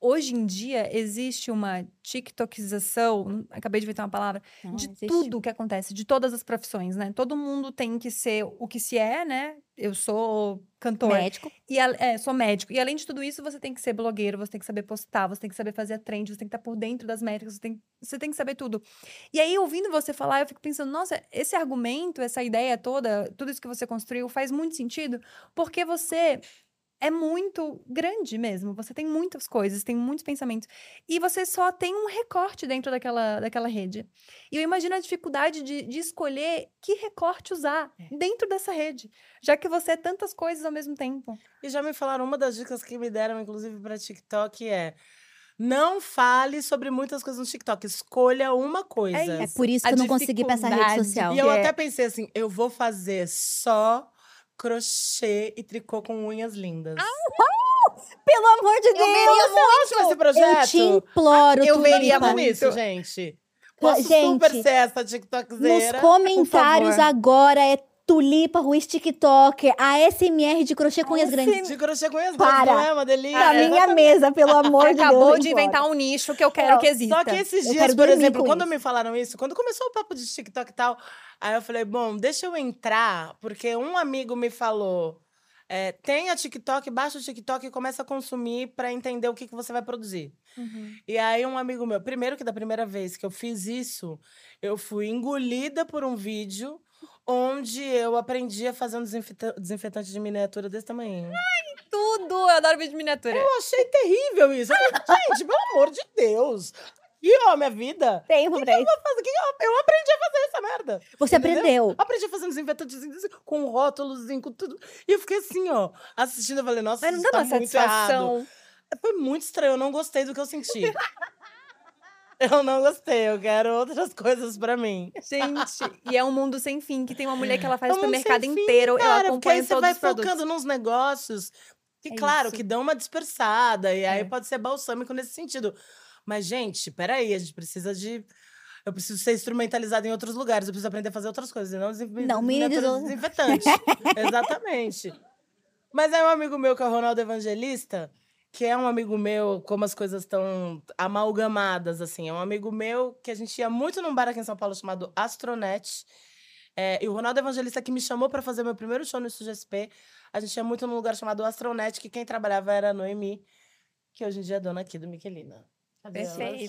hoje em dia existe uma TikTokização, hum, acabei de inventar uma palavra, Não, de existe. tudo que acontece, de todas as profissões, né? Todo mundo tem que ser o que se é, né? Eu sou cantor. Médico. E é, sou médico. E além de tudo isso, você tem que ser blogueiro, você tem que saber postar, você tem que saber fazer a trend, você tem que estar por dentro das métricas, você tem, você tem que saber tudo. E aí, ouvindo você falar, eu fico pensando, nossa, esse argumento, essa ideia toda, tudo isso que você construiu faz muito sentido, porque você é muito grande mesmo. Você tem muitas coisas, tem muitos pensamentos. E você só tem um recorte dentro daquela, daquela rede. E eu imagino a dificuldade de, de escolher que recorte usar dentro dessa rede. Já que você é tantas coisas ao mesmo tempo. E já me falaram, uma das dicas que me deram, inclusive, para TikTok é. Não fale sobre muitas coisas no TikTok. Escolha uma coisa. É por isso que A eu não consegui pra essa rede social. E eu É. até pensei assim, eu vou fazer só crochê e tricô com unhas lindas. Pelo amor de Deus! Você acha esse projeto? Eu te imploro, Eu veria nisso, muito. gente. Cla- Posso gente, super ser essa Nos TikTokzeira. comentários agora é Tulipa Ruiz TikToker, a SMR de crochê com unhas grandes. De crochê com unhas Para. grandes, não é uma delícia? Pra minha mesa, pelo amor de Deus. Acabou de inventar um nicho que eu quero que exista. Só que esses Eu dias, por exemplo, quando isso. me falaram isso, quando começou o papo de TikTok e tal, aí eu falei, bom, deixa eu entrar, porque um amigo me falou, é, tenha TikTok, baixa o TikTok e começa a consumir pra entender o que, que você vai produzir. Uhum. E aí um amigo meu, primeiro que da primeira vez que eu fiz isso, eu fui engolida por um vídeo onde eu aprendi a fazer um desinfeta- desinfetante de miniatura desse tamanho. Tudo! Eu adoro vídeo de miniatura. Eu achei terrível isso. Eu falei, gente, pelo amor de Deus. E ó, minha vida. Tempo pra isso. Fazer- que Eu, eu aprendi a fazer essa merda. Você Entendeu? aprendeu. Aprendi a fazer um desinfetante com rótulozinho, com tudo. E eu fiquei assim, ó, assistindo. Eu falei, nossa, Mas não isso dá tá muito errado. satisfação. Foi muito estranho, eu não gostei do que eu senti. eu não gostei, eu quero outras coisas pra mim. Gente, e é um mundo sem fim, que tem uma mulher que ela faz É o um supermercado sem fim, inteiro, Cara, ela acompanha aí você todos vai os produtos. focando nos negócios que, É claro, isso. que dão uma dispersada. E aí É. pode ser balsâmico nesse sentido. Mas, gente, peraí, a gente precisa de. Eu preciso ser instrumentalizada em outros lugares, eu preciso aprender a fazer outras coisas, e não, desinf- Não, miniaturas deso- desinfetante. Exatamente. Mas é um amigo meu que é o Ronaldo Evangelista, que é um amigo meu, como as coisas estão amalgamadas, assim. É um amigo meu que a gente ia muito num bar aqui em São Paulo chamado Astronet. É, e o Ronaldo Evangelista que me chamou pra fazer meu primeiro show no SUGSP. A gente ia muito num lugar chamado Astronet, que quem trabalhava era a Noemi, que hoje em dia é dona aqui do Miquelina. Aqui?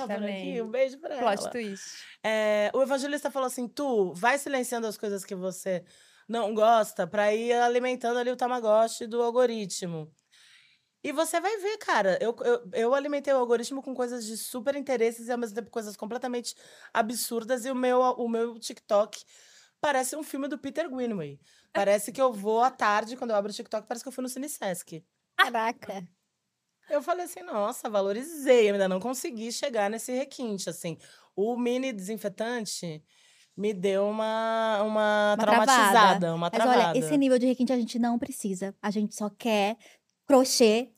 também. Um beijo pra Plot ela. twist. É, o evangelista falou assim: tu vai silenciando as coisas que você não gosta pra ir alimentando ali o tamagotchi do algoritmo. E você vai ver, cara. Eu, eu, eu alimentei o algoritmo com coisas de super interesses e ao mesmo tempo coisas completamente absurdas. E o meu, o meu TikTok parece um filme do Peter Greenway. Parece que eu vou à tarde, quando eu abro o TikTok, parece que eu fui no Cine Sesc. Caraca. Eu falei assim, nossa, valorizei, eu ainda não consegui chegar nesse requinte, assim. O mini desinfetante me deu uma, uma, Uma traumatizada, travada. uma Mas travada. olha, esse nível de requinte a gente não precisa. A gente só quer crochê,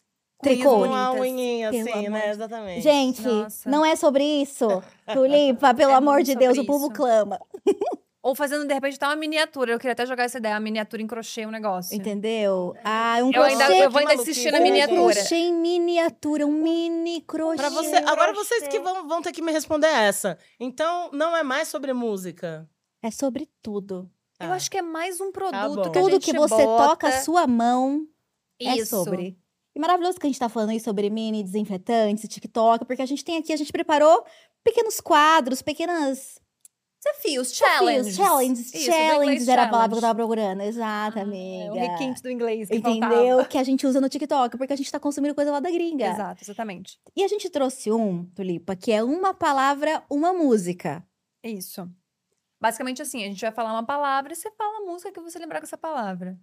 tricô. Uma unhinha, assim, né? de- Exatamente. Gente, Nossa. não é sobre isso. Tulipa, pelo É amor de Deus, sobre o povo isso. clama. Ou fazendo, de repente, até uma miniatura. Eu queria até jogar essa ideia, uma miniatura em crochê, um negócio. Entendeu? Ah, um Eu, crochê. ainda, eu vou ainda insistir na Um um miniatura. crochê em miniatura, um mini crochê. Pra você, agora vocês que vão, vão ter que me responder essa. Então, não é mais sobre música. É sobre tudo. Eu Tá. acho que é mais um produto bom. que a Tudo que você bota. toca a sua mão é Isso. sobre. E maravilhoso que a gente tá falando aí sobre mini desinfetantes, TikTok, porque a gente tem aqui, a gente preparou pequenos quadros, pequenas Desafios, desafios, challenges. challenges, Isso, challenges era a palavra que eu tava procurando. Exato, É, amiga. o requinte do inglês que Entendeu? faltava. Que a gente usa no TikTok, porque a gente tá consumindo coisa lá da gringa. Exato, exatamente. E a gente trouxe um, Tulipa, que é uma palavra, uma música. Isso. Basicamente assim, a gente vai falar uma palavra e você fala a música que você lembrar com essa palavra.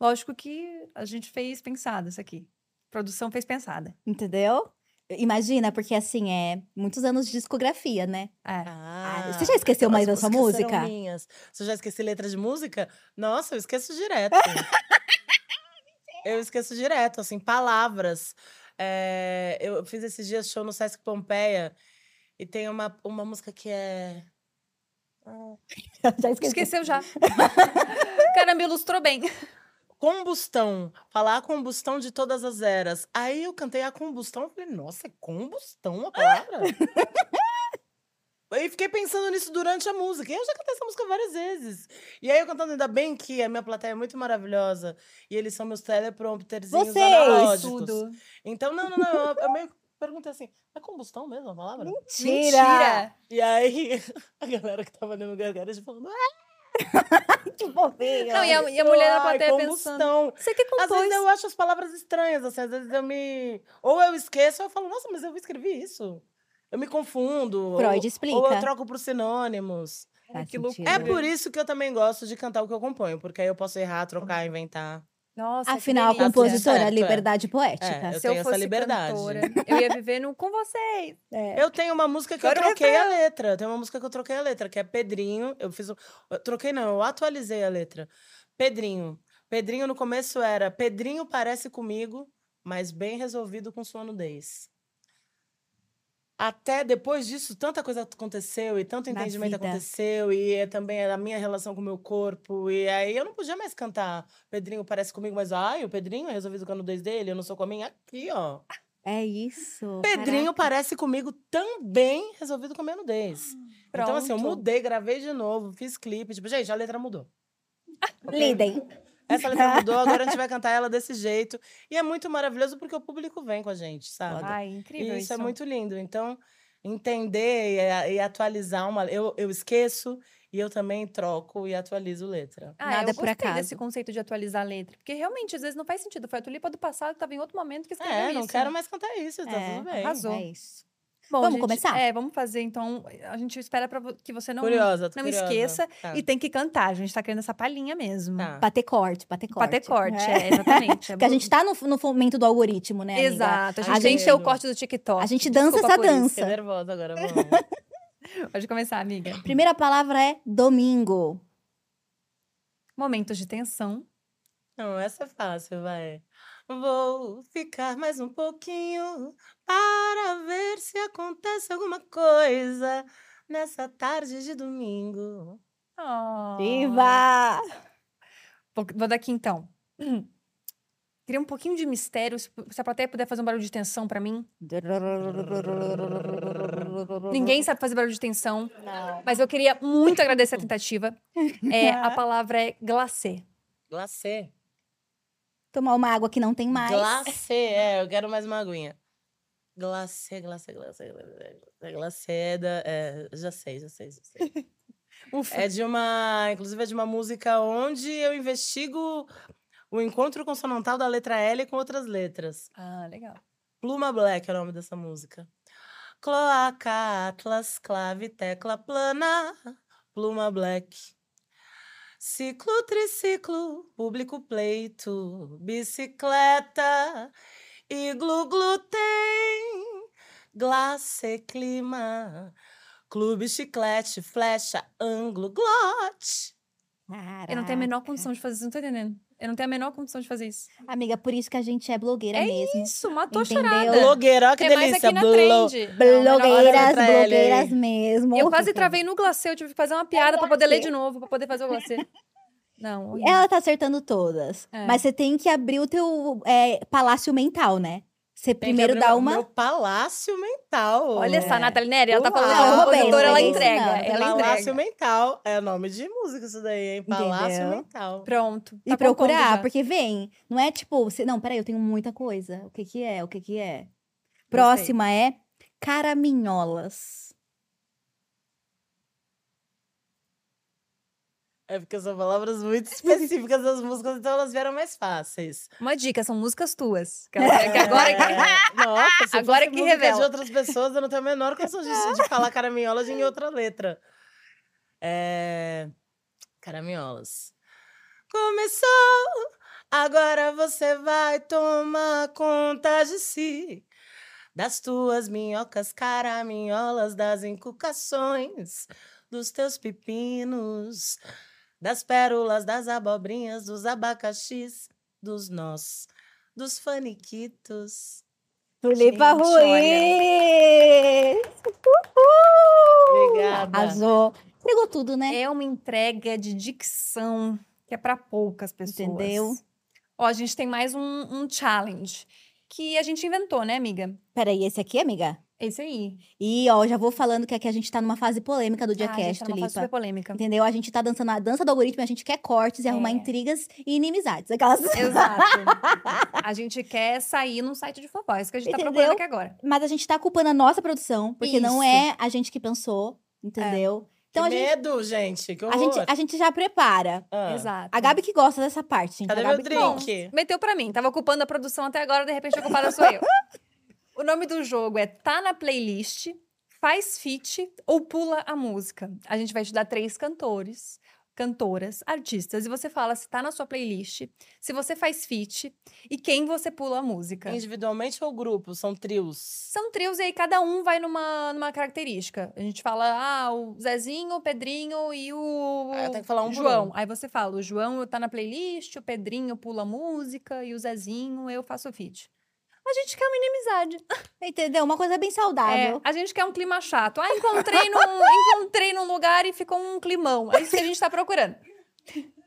Lógico que a gente fez pensado isso aqui. A produção fez pensada. Entendeu? Imagina, porque assim, é muitos anos de discografia, né? É. Ah, você já esqueceu mais da sua música? minhas. Eu já esqueci letra de música, nossa, eu esqueço direto. eu esqueço direto, assim, palavras. É, eu fiz esses dias show no Sesc Pompeia e tem uma, uma música que é. já esqueci. Esqueceu já. Caramba, ilustrou bem. Combustão. Falar combustão de todas as eras. Aí eu cantei a combustão. Eu falei, nossa, é combustão a palavra? Aí fiquei pensando nisso durante a música. E eu já cantei essa música várias vezes. E aí eu cantando, ainda bem que a minha plateia é muito maravilhosa. E eles são meus teleprompterzinhos Vocês! analógicos. Tudo. Então, não, não, não. Eu, eu meio que perguntei assim, é combustão mesmo a palavra? Mentira! E aí, a galera que tava ali no gargarejo falando, ah! que fofinho. Não, e a, e a mulher na plateia pensando. Você que Às compôs. vezes eu acho as palavras estranhas, assim, às vezes eu me. Ou eu esqueço, ou eu falo, nossa, mas eu escrevi isso. Eu me confundo. Freud ou, explica. Ou eu troco por sinônimos. Faz sentido. É por isso que eu também gosto de cantar o que eu componho, porque aí eu posso errar, trocar, inventar. Nossa, Afinal, a compositora, certo, é. liberdade poética. É, eu Se eu tenho essa fosse liberdade. cantora, eu ia viver no com vocês. É. Eu tenho uma música que Agora eu troquei a refrão. letra. Tem uma música que eu troquei a letra, que é Pedrinho. Eu fiz. eu troquei, não, eu atualizei a letra. Pedrinho. Pedrinho no começo era Pedrinho parece comigo, mas bem resolvido com sua nudez. Até depois disso, tanta coisa aconteceu e tanto Na entendimento vida. aconteceu, e é também a minha relação com o meu corpo. E aí eu não podia mais cantar Pedrinho parece comigo, mas ai, o Pedrinho é resolvido com a nudez dele, eu não sou com a minha. Aqui, ó. É isso. Pedrinho caraca. parece comigo também resolvido com a nudez. Então, assim, eu Pronto. mudei, gravei de novo, fiz clipe. Tipo, gente, a letra mudou. Lidem. Essa letra mudou, agora a gente vai cantar ela desse jeito. E é muito maravilhoso porque o público vem com a gente, sabe? Ai, incrível E isso. isso é muito lindo. Então, entender e, a- e atualizar uma. Eu, eu esqueço e eu também troco e atualizo letra. Ah, Nada eu por gostei acaso. desse conceito de atualizar a letra. Porque realmente, às vezes, não faz sentido. Foi a tulipa do passado que tava em outro momento que escreveu É, isso. não quero mais cantar isso, tá É, tudo bem. arrasou. É isso. Bom, Vamos gente, começar? É, vamos fazer. Então, a gente espera pra vo- que você não, Curiosa, tô não curiosa. esqueça. Tá. E tem que cantar. A gente tá querendo essa palhinha mesmo. Tá. Bater corte, bater corte. Bater corte, É. é, exatamente. É Porque a gente tá no, no fomento do algoritmo, né, amiga? Exato. A gente A gente- o corte do TikTok. a gente dança Desculpa essa dança. Fiquei nervosa agora, vamos. Pode começar, amiga. Primeira palavra é domingo. Momentos de tensão. Não, essa é fácil, vai. Vou ficar mais um pouquinho para ver se acontece alguma coisa nessa tarde de domingo. Oh. Viva! Vou, vou daqui então. Queria um pouquinho de mistério. Se, a plateia puder fazer um barulho de tensão pra mim. Ninguém sabe fazer barulho de tensão. Mas eu queria muito agradecer a tentativa. É, a palavra é glacê. Glacê. Tomar uma água que não tem mais. Glacê, é, eu quero mais uma aguinha. Glacê, glacê, glacê, glacê. Glacê é da. é, já sei, já sei, já sei. Ufa. É de uma. Inclusive, é de uma música onde eu investigo o encontro consonantal da letra L com outras letras. Ah, legal. Pluma Black é o nome dessa música. Cloaca, Atlas, clave, tecla plana, Pluma Black. Ciclo, triciclo, público pleito, bicicleta, iglu, glúten, glacê, clima, clube, chiclete, flecha, ângulo, glote. Eu não tenho a menor condição de fazer isso, não tô entendendo. Eu não tenho a menor condição de fazer isso. Amiga, por isso que a gente é blogueira É mesmo. Isso, matou a Entendeu? charada. Blogueira, olha que Tem mais delícia. aqui na blo- trend. Blogueiras, blogueiras mesmo. Eu quase travei no glacê, eu tive que fazer uma piada pra poder ler de novo, pra poder fazer o glacê. Não, horrível. Ela tá acertando todas. É. Mas você tem que abrir o teu é, palácio mental, né? Você Tem primeiro dá uma. Meu palácio mental. Olha essa, Nathalie Neri, ela tá falando Uau, de roubei, compositora, ela entrega. Não, Ela Palácio entrega. Mental. É nome de música isso daí, hein? Palácio Entendeu? Mental. Pronto. E tá procurar, compondo já. porque vem. Não é tipo, você, não, peraí, eu tenho muita coisa. O que que é? O que que é? Próxima é caraminholas. É porque são palavras muito específicas das músicas, então elas vieram mais fáceis. Uma dica, são músicas tuas. Que agora que... É, Nossa, se Agora que revela. de outras pessoas, eu não tenho a menor condição de, de falar caraminholas em outra letra. É... Caraminholas. Começou, agora você vai tomar conta de si. Das tuas minhocas, caraminholas, das inculcações, dos teus pepinos, das pérolas, das abobrinhas, dos abacaxis, dos nós, dos faniquitos. Tulipa Ruiz! Obrigada. Arrasou. Entregou tudo, né? É uma entrega de dicção que é pra poucas pessoas. Entendeu? Ó, a gente tem mais um, um challenge que a gente inventou, né, amiga? Peraí, esse aqui, amiga? Esse aí. E, ó, já vou falando que aqui a gente tá numa fase polêmica do ah, a gente Diacast, tá numa fase super polêmica. Entendeu? A gente tá dançando a dança do algoritmo a gente quer cortes e arrumar É. intrigas e inimizades. Aquelas... Exato. a gente quer sair num site de fofó. É isso que a gente tá Entendeu? procurando aqui agora. Mas a gente tá culpando a nossa produção, porque não Isso. é a gente que pensou, entendeu? Então que a gente, medo, gente. Que a, gente, a gente já prepara. Ah. Exato. A Gabi que gosta dessa parte, gente. Cadê a meu drink? Meteu pra mim. Tava ocupando a produção até agora, de repente a culpada sou eu. o nome do jogo é Tá na Playlist, Faz Fit ou Pula a Música. A gente vai te dar três cantores, cantoras, artistas, e você fala se tá na sua playlist, se você faz fit e quem você pula a música. Individualmente ou grupo? São trios. São trios e aí cada um vai numa, numa característica. A gente fala, ah, o Zezinho, o Pedrinho e o Ah, eu tenho que falar um João. um. Aí você fala, o João tá na playlist, o Pedrinho pula música e o Zezinho eu faço feat. A gente quer uma inimizade. Entendeu? Uma coisa bem É, saudável. a gente quer um clima chato. Ah, encontrei num, encontrei num lugar e ficou um climão. É isso que a gente tá procurando.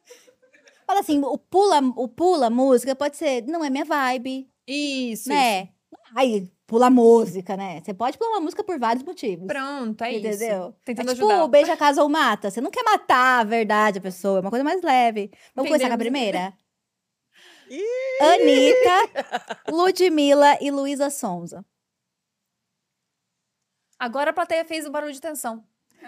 Fala assim, o pula, o pula música pode ser, não é minha vibe, Isso, isso. né? Aí, pula música, né? Você pode pular uma música por vários motivos. Pronto, é entendeu? isso. Tentando é tipo, ajudar. beija, casa ou mata. Você não quer matar a verdade a pessoa, é uma coisa mais leve. Vamos começar com a Entendemos. primeira? Anitta, Ludmilla e Luísa Sonza. Agora a plateia fez o barulho de tensão.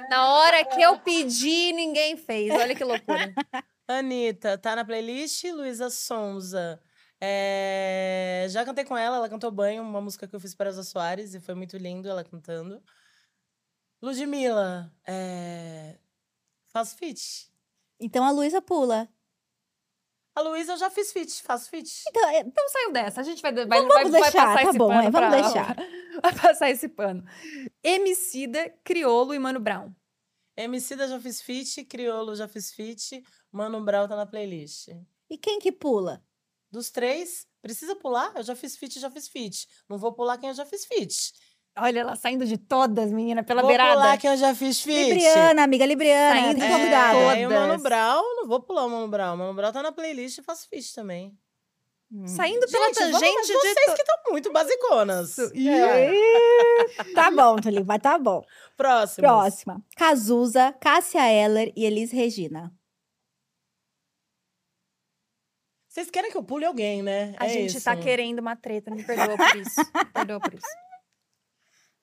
Na hora que eu pedi, ninguém fez. Olha que loucura. Anitta, tá na playlist. Luísa Sonza. É, Já cantei com ela, ela cantou Banho, uma música que eu fiz para Elza Soares, e foi muito lindo ela cantando. Ludmilla, é... faço feat. Então a Luísa pula. A Luísa eu já fiz feat, faço feat. Então, é, Então saiu dessa. A gente vai, vai, Vamos vai, vai deixar, passar tá esse bom, pano é, vamos pra- deixar. Vai passar esse pano. Emicida, Criolo e Mano Brown. Emicida já fiz feat, Criolo já fiz feat, Mano Brown tá na playlist. e quem que pula? Dos três, precisa pular? Eu já fiz feat, já fiz feat. Não vou pular quem eu já fiz feat. Olha ela saindo de todas, menina, pela vou beirada. pular quem eu já fiz feat. Libriana, amiga Libriana, Saindo que cuidado. todas. É, e o Mano Brown, não vou pular o Mano Brown. O Mano Brown tá na playlist e faço feat também. Saindo pela Gente, vamos- tangente de... vocês to- que estão muito basiconas. Ih, Tá bom, Tully, vai tá bom. Próximo. Próxima. Cazuza, Cássia Eller e Elis Regina. Vocês querem que eu pule alguém, né? A É gente isso. tá querendo uma treta, me perdoa por isso. Me perdoa por isso.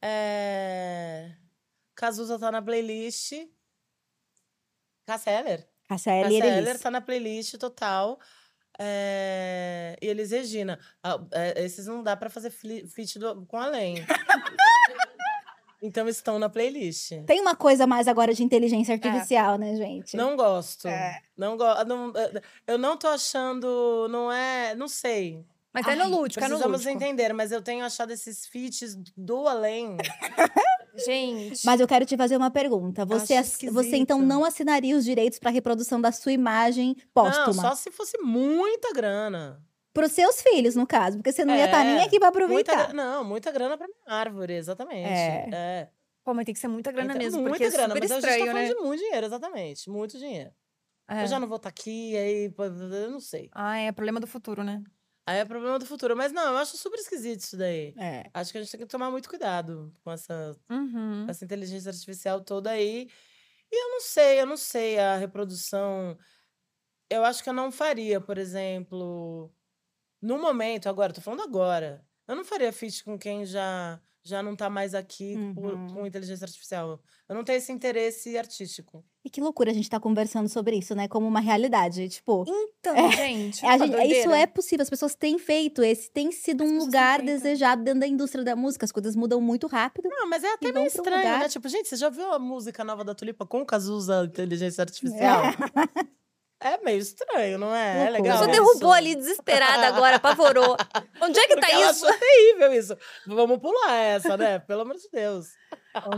É... Cazuza tá na playlist. Cássia Eller? Cássia Eller e Cássia Elis. Eller tá na playlist total. É... E Elis Regina. Ah, é, esses não dá pra fazer feat do- com além. então estão na playlist. Tem uma coisa mais agora de inteligência artificial, né, gente? Não gosto. É. Não gosto. Não, eu não tô achando. Não é. Não sei. Mas é no lúdico, é no Precisamos lúdico. entender, mas eu tenho achado esses feats do além. Gente, Mas eu quero te fazer uma pergunta. Você, você então não assinaria os direitos para reprodução da sua imagem Não, póstuma? só se fosse muita grana. Para os seus filhos, no caso, porque você não ia estar É, nem aqui para Muita, aproveitar. gra- não, muita grana pra minha árvore, exatamente. É. É. pô, mas tem que ser muita grana Então, mesmo, muita porque é grana, super mas a gente estranho, tá né? falando de muito dinheiro, exatamente. Muito dinheiro. É. Eu já não vou estar aqui, aí pô, eu não sei. Ah, é problema do futuro, né? Aí é problema do futuro. Mas não, eu acho super esquisito isso daí. É. Acho que a gente tem que tomar muito cuidado com essa Uhum. essa inteligência artificial toda aí. E eu não sei, eu não sei a reprodução. Eu acho que eu não faria, por exemplo, no momento, agora, tô falando agora. Eu não faria feat com quem já já não tá mais aqui por- Uhum. com inteligência artificial. Eu não tenho esse interesse artístico. E que loucura a gente tá conversando sobre isso, né? Como uma realidade. Tipo, Então, gente, a uma gente- isso é possível, as pessoas têm feito. Esse tem sido um pessoas têm lugar desejado dentro da indústria da música. As coisas mudam muito rápido. Não, mas é até meio um estranho, lugar. né? Tipo, gente, você já viu a música nova da Tulipa com o Cazuza inteligência artificial? É, meio estranho, não é? É legal. Não, derrubou ali, desesperada agora, apavorou. Onde é que Porque tá ela isso? achou terrível isso. Vamos pular essa, né? Pelo amor de Deus.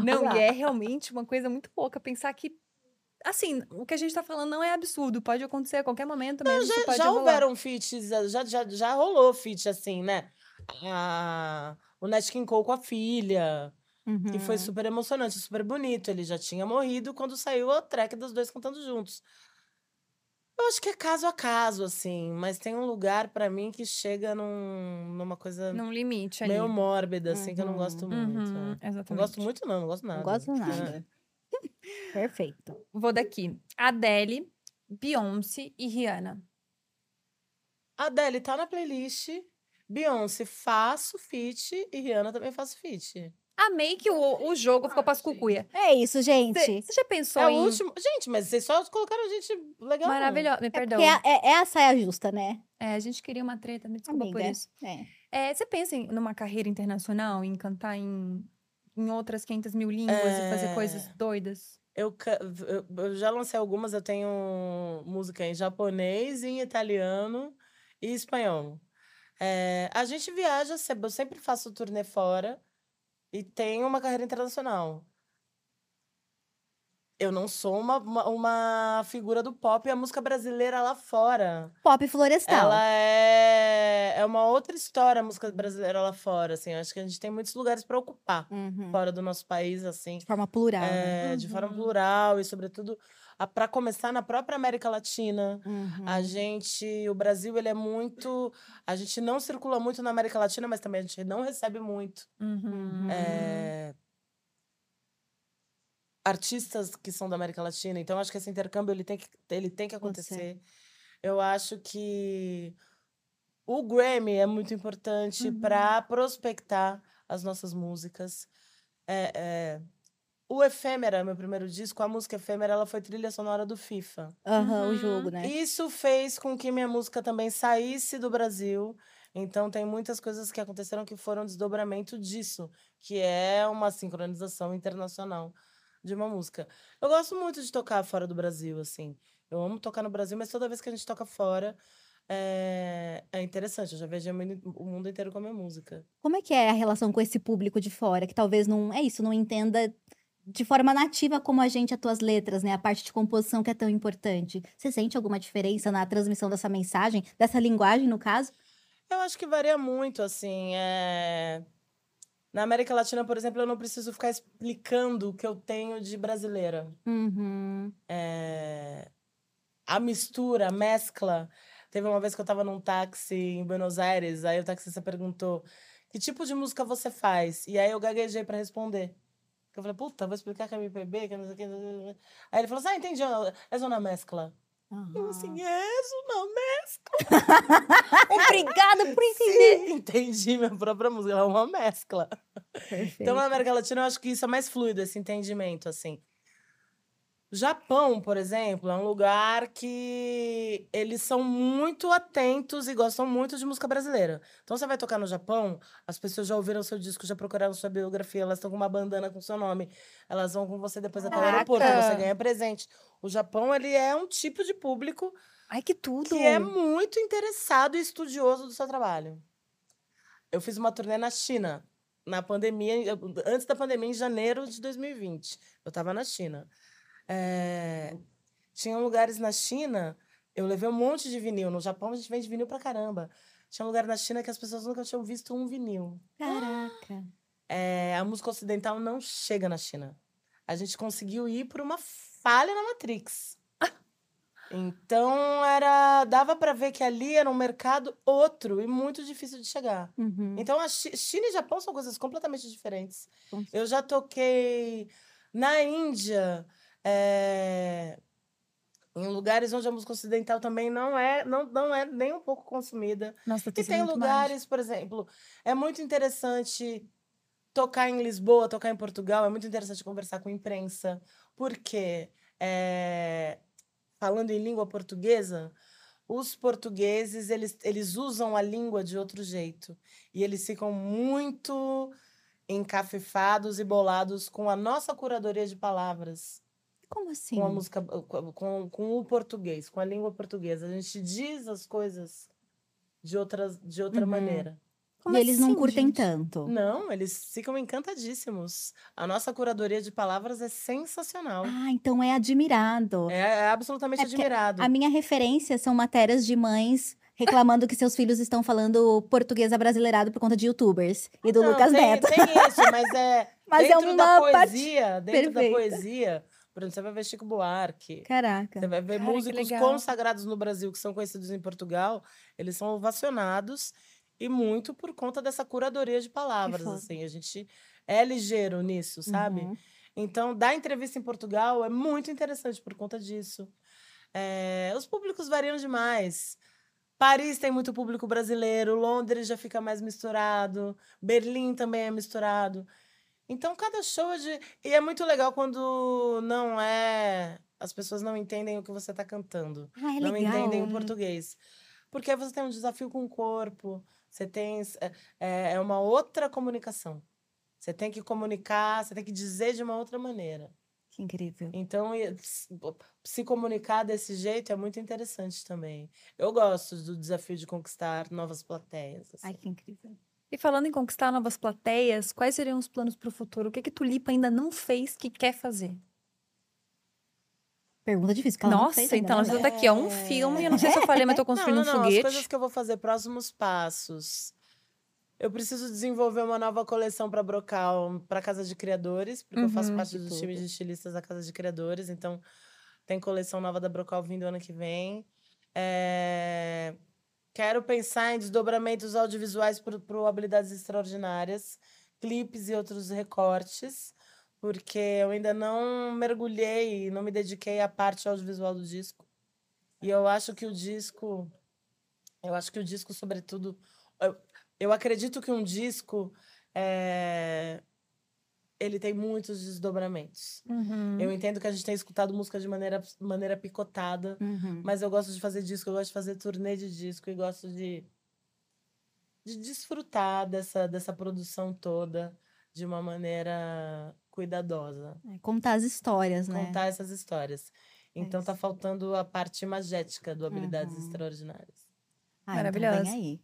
Não, e é realmente uma coisa muito louca pensar que. Assim, o que a gente tá falando não é absurdo, pode acontecer a qualquer momento mesmo. Já, pode já houveram feats, já, já, já rolou feat assim, né? A, o Nat King Cole com a filha, que foi Uhum. super emocionante, super bonito. Ele já tinha morrido quando saiu a track dos dois cantando juntos. Eu acho que é caso a caso, assim, mas tem um lugar pra mim que chega num, numa coisa Num limite ali. meio mórbida, assim, que eu não gosto Uhum. muito. Uhum, é. exatamente. Não gosto muito, não, não gosto nada. Não gosto É. nada. Perfeito. Vou daqui. Adele, Beyoncé e Rihanna. Adele tá na playlist. Beyoncé faço feat e Rihanna também faço feat. Amei que o, o jogo ficou pra cucuia. É isso, gente. Você já pensou É o em... último. Gente, mas vocês só colocaram gente legal. Maravilhosa. Me É perdão. porque é, é a saia justa, né? É, a gente queria uma treta, me desculpa por Amiga. isso. É. É, você pensa em numa carreira internacional, em cantar em, em outras 500 mil línguas e fazer É. coisas doidas? Eu, ca- eu- eu já lancei algumas, eu tenho música em japonês, em italiano e espanhol. É, a gente viaja, se- eu sempre faço turnê fora e tenho uma carreira internacional. Eu não sou uma, uma, uma figura do pop, a música brasileira lá fora. Pop florestal. Ela é, é uma outra história, a música brasileira lá fora, assim. Eu acho que a gente tem muitos lugares para ocupar Uhum. fora do nosso país, assim. De forma plural. né? É, de forma Uhum. plural e, sobretudo, para começar na própria América Latina. Uhum. A gente, o Brasil, ele é muito. A gente não circula muito na América Latina, mas também a gente não recebe muito. Uhum. é, artistas que são da América Latina. Então, acho que esse intercâmbio ele tem que, ele tem que acontecer. Eu acho que o Grammy é muito importante Uhum. para prospectar as nossas músicas. É, é, O Efêmera, meu primeiro disco, a música Efêmera, ela foi trilha sonora do FIFA. Aham, o Uhum. jogo, né? Isso fez com que minha música também saísse do Brasil. Então, tem muitas coisas que aconteceram que foram desdobramento disso, que é uma sincronização internacional de uma música. Eu gosto muito de tocar fora do Brasil, assim. Eu amo tocar no Brasil, mas toda vez que a gente toca fora, é, é interessante. Eu já viajei o mundo- o mundo inteiro com a minha música. Como é que é a relação com esse público de fora, que talvez não, é isso, não entenda de forma nativa como a gente as tuas letras, né? A parte de composição que é tão importante. Você sente alguma diferença na transmissão dessa mensagem, dessa linguagem, no caso? Eu acho que varia muito, assim. é, Na América Latina, por exemplo, eu não preciso ficar explicando o que eu tenho de brasileira. Uhum. É, A mistura, a mescla. Teve uma vez que eu tava num táxi em Buenos Aires, aí o taxista perguntou: que tipo de música você faz? E aí eu gaguejei pra responder. Eu falei, puta, vou explicar que é MPB, que não sei o que. não sei o quê. Aí ele falou assim: ah, entendi, é uma mescla. Eu assim, é uma mescla. Obrigada por entender. Sim, entendi minha própria música, ela é uma mescla. Então, na América Latina, eu acho que isso é mais fluido, esse entendimento, assim. Japão, por exemplo, é um lugar que eles são muito atentos e gostam muito de música brasileira. Então, você vai tocar no Japão, as pessoas já ouviram seu disco, já procuraram sua biografia, elas estão com uma bandana com seu nome, elas vão com você depois até o Caraca! aeroporto, você ganha presente. O Japão, ele é um tipo de público Ai, que tudo! que é muito interessado e estudioso do seu trabalho. Eu fiz uma turnê na China, na pandemia, antes da pandemia, em janeiro de 2020. Eu estava na China. É, Tinha lugares na China, eu levei um monte de vinil. No Japão, a gente vende vinil pra caramba. Tinha um lugar na China que as pessoas nunca tinham visto um vinil. Caraca. É, a música ocidental não chega na China. A gente conseguiu ir por uma falha na Matrix. Então era dava para ver que ali era um mercado outro e muito difícil de chegar. Uhum. Então a Chi- China e Japão são coisas completamente diferentes. Eu já toquei na Índia, é, em lugares onde a música ocidental também não é não, não é nem um pouco consumida. Nossa, E tem lugares, por exemplo, é muito interessante tocar em Lisboa, tocar em Portugal, é muito interessante conversar com a imprensa, porque é, falando em língua portuguesa, os portugueses eles, eles usam a língua de outro jeito. E eles ficam muito encafefados e bolados com a nossa curadoria de palavras Como assim? com a música com, com, com o português, com a língua portuguesa. A gente diz as coisas de outras de outra Uhum. maneira. Como e eles não assim, curtem gente? tanto. Não, eles ficam encantadíssimos. A nossa curadoria de palavras é sensacional. Ah, então é admirado. É, é absolutamente É admirado. A minha referência são matérias de mães reclamando que seus filhos estão falando português abrasileirado por conta de youtubers e do Não, Lucas tem, Neto. Tem isso, mas é Mas é dentro da uma parte poesia, dentro da perfeita. poesia. Por exemplo, você vai ver Chico Buarque. Caraca. Você vai ver Cara, músicos consagrados no Brasil, que são conhecidos em Portugal, eles são ovacionados e muito por conta dessa curadoria de palavras, assim. A gente é ligeiro nisso, sabe? Uhum. Então, dar entrevista em Portugal é muito interessante por conta disso. É, os públicos variam demais. Paris tem muito público brasileiro, Londres já fica mais misturado, Berlim também é misturado. Então, cada show é de. E é muito legal quando não é. As pessoas não entendem o que você tá cantando. Ah, é não legal. entendem o português. Porque aí você tem um desafio com o corpo, você tem. É, é uma outra comunicação. Você tem que comunicar, você tem que dizer de uma outra maneira. Que incrível. Então, se comunicar desse jeito é muito interessante também. Eu gosto do desafio de conquistar novas plateias. assim. Ai, que incrível. E falando em conquistar novas plateias, quais seriam os planos para o futuro? O que que Tulipa ainda não fez que quer fazer? Pergunta difícil. que ela não Nossa, fez ainda, então ela né? já tá aqui, ó, um filme. Eu não sei se eu falei, mas tô construindo não, não, um não. foguete. As coisas que eu vou fazer, próximos passos. Eu preciso desenvolver uma nova coleção para Brocal, para Casa de Criadores, porque eu faço Uhum, parte times tudo. de estilistas da Casa de Criadores, então tem coleção nova da Brocal vindo ano que vem. É, Quero pensar em desdobramentos audiovisuais o Habilidades Extraordinárias, clipes e outros recortes, porque eu ainda não mergulhei, não me dediquei à parte audiovisual do disco. E eu acho que o disco. Eu acho que o disco, sobretudo. Eu, eu acredito que um disco. é, ele tem muitos desdobramentos. Uhum. Eu entendo que a gente tem escutado música de maneira, maneira picotada, Uhum. mas eu gosto de fazer disco, eu gosto de fazer turnê de disco e gosto de, de desfrutar dessa, dessa produção toda de uma maneira cuidadosa. É, Contar as histórias, né? Contar essas histórias. Então isso. tá faltando a parte magética do Habilidades Uhum. Extraordinárias. Ah, Maravilhosa. Então vem aí.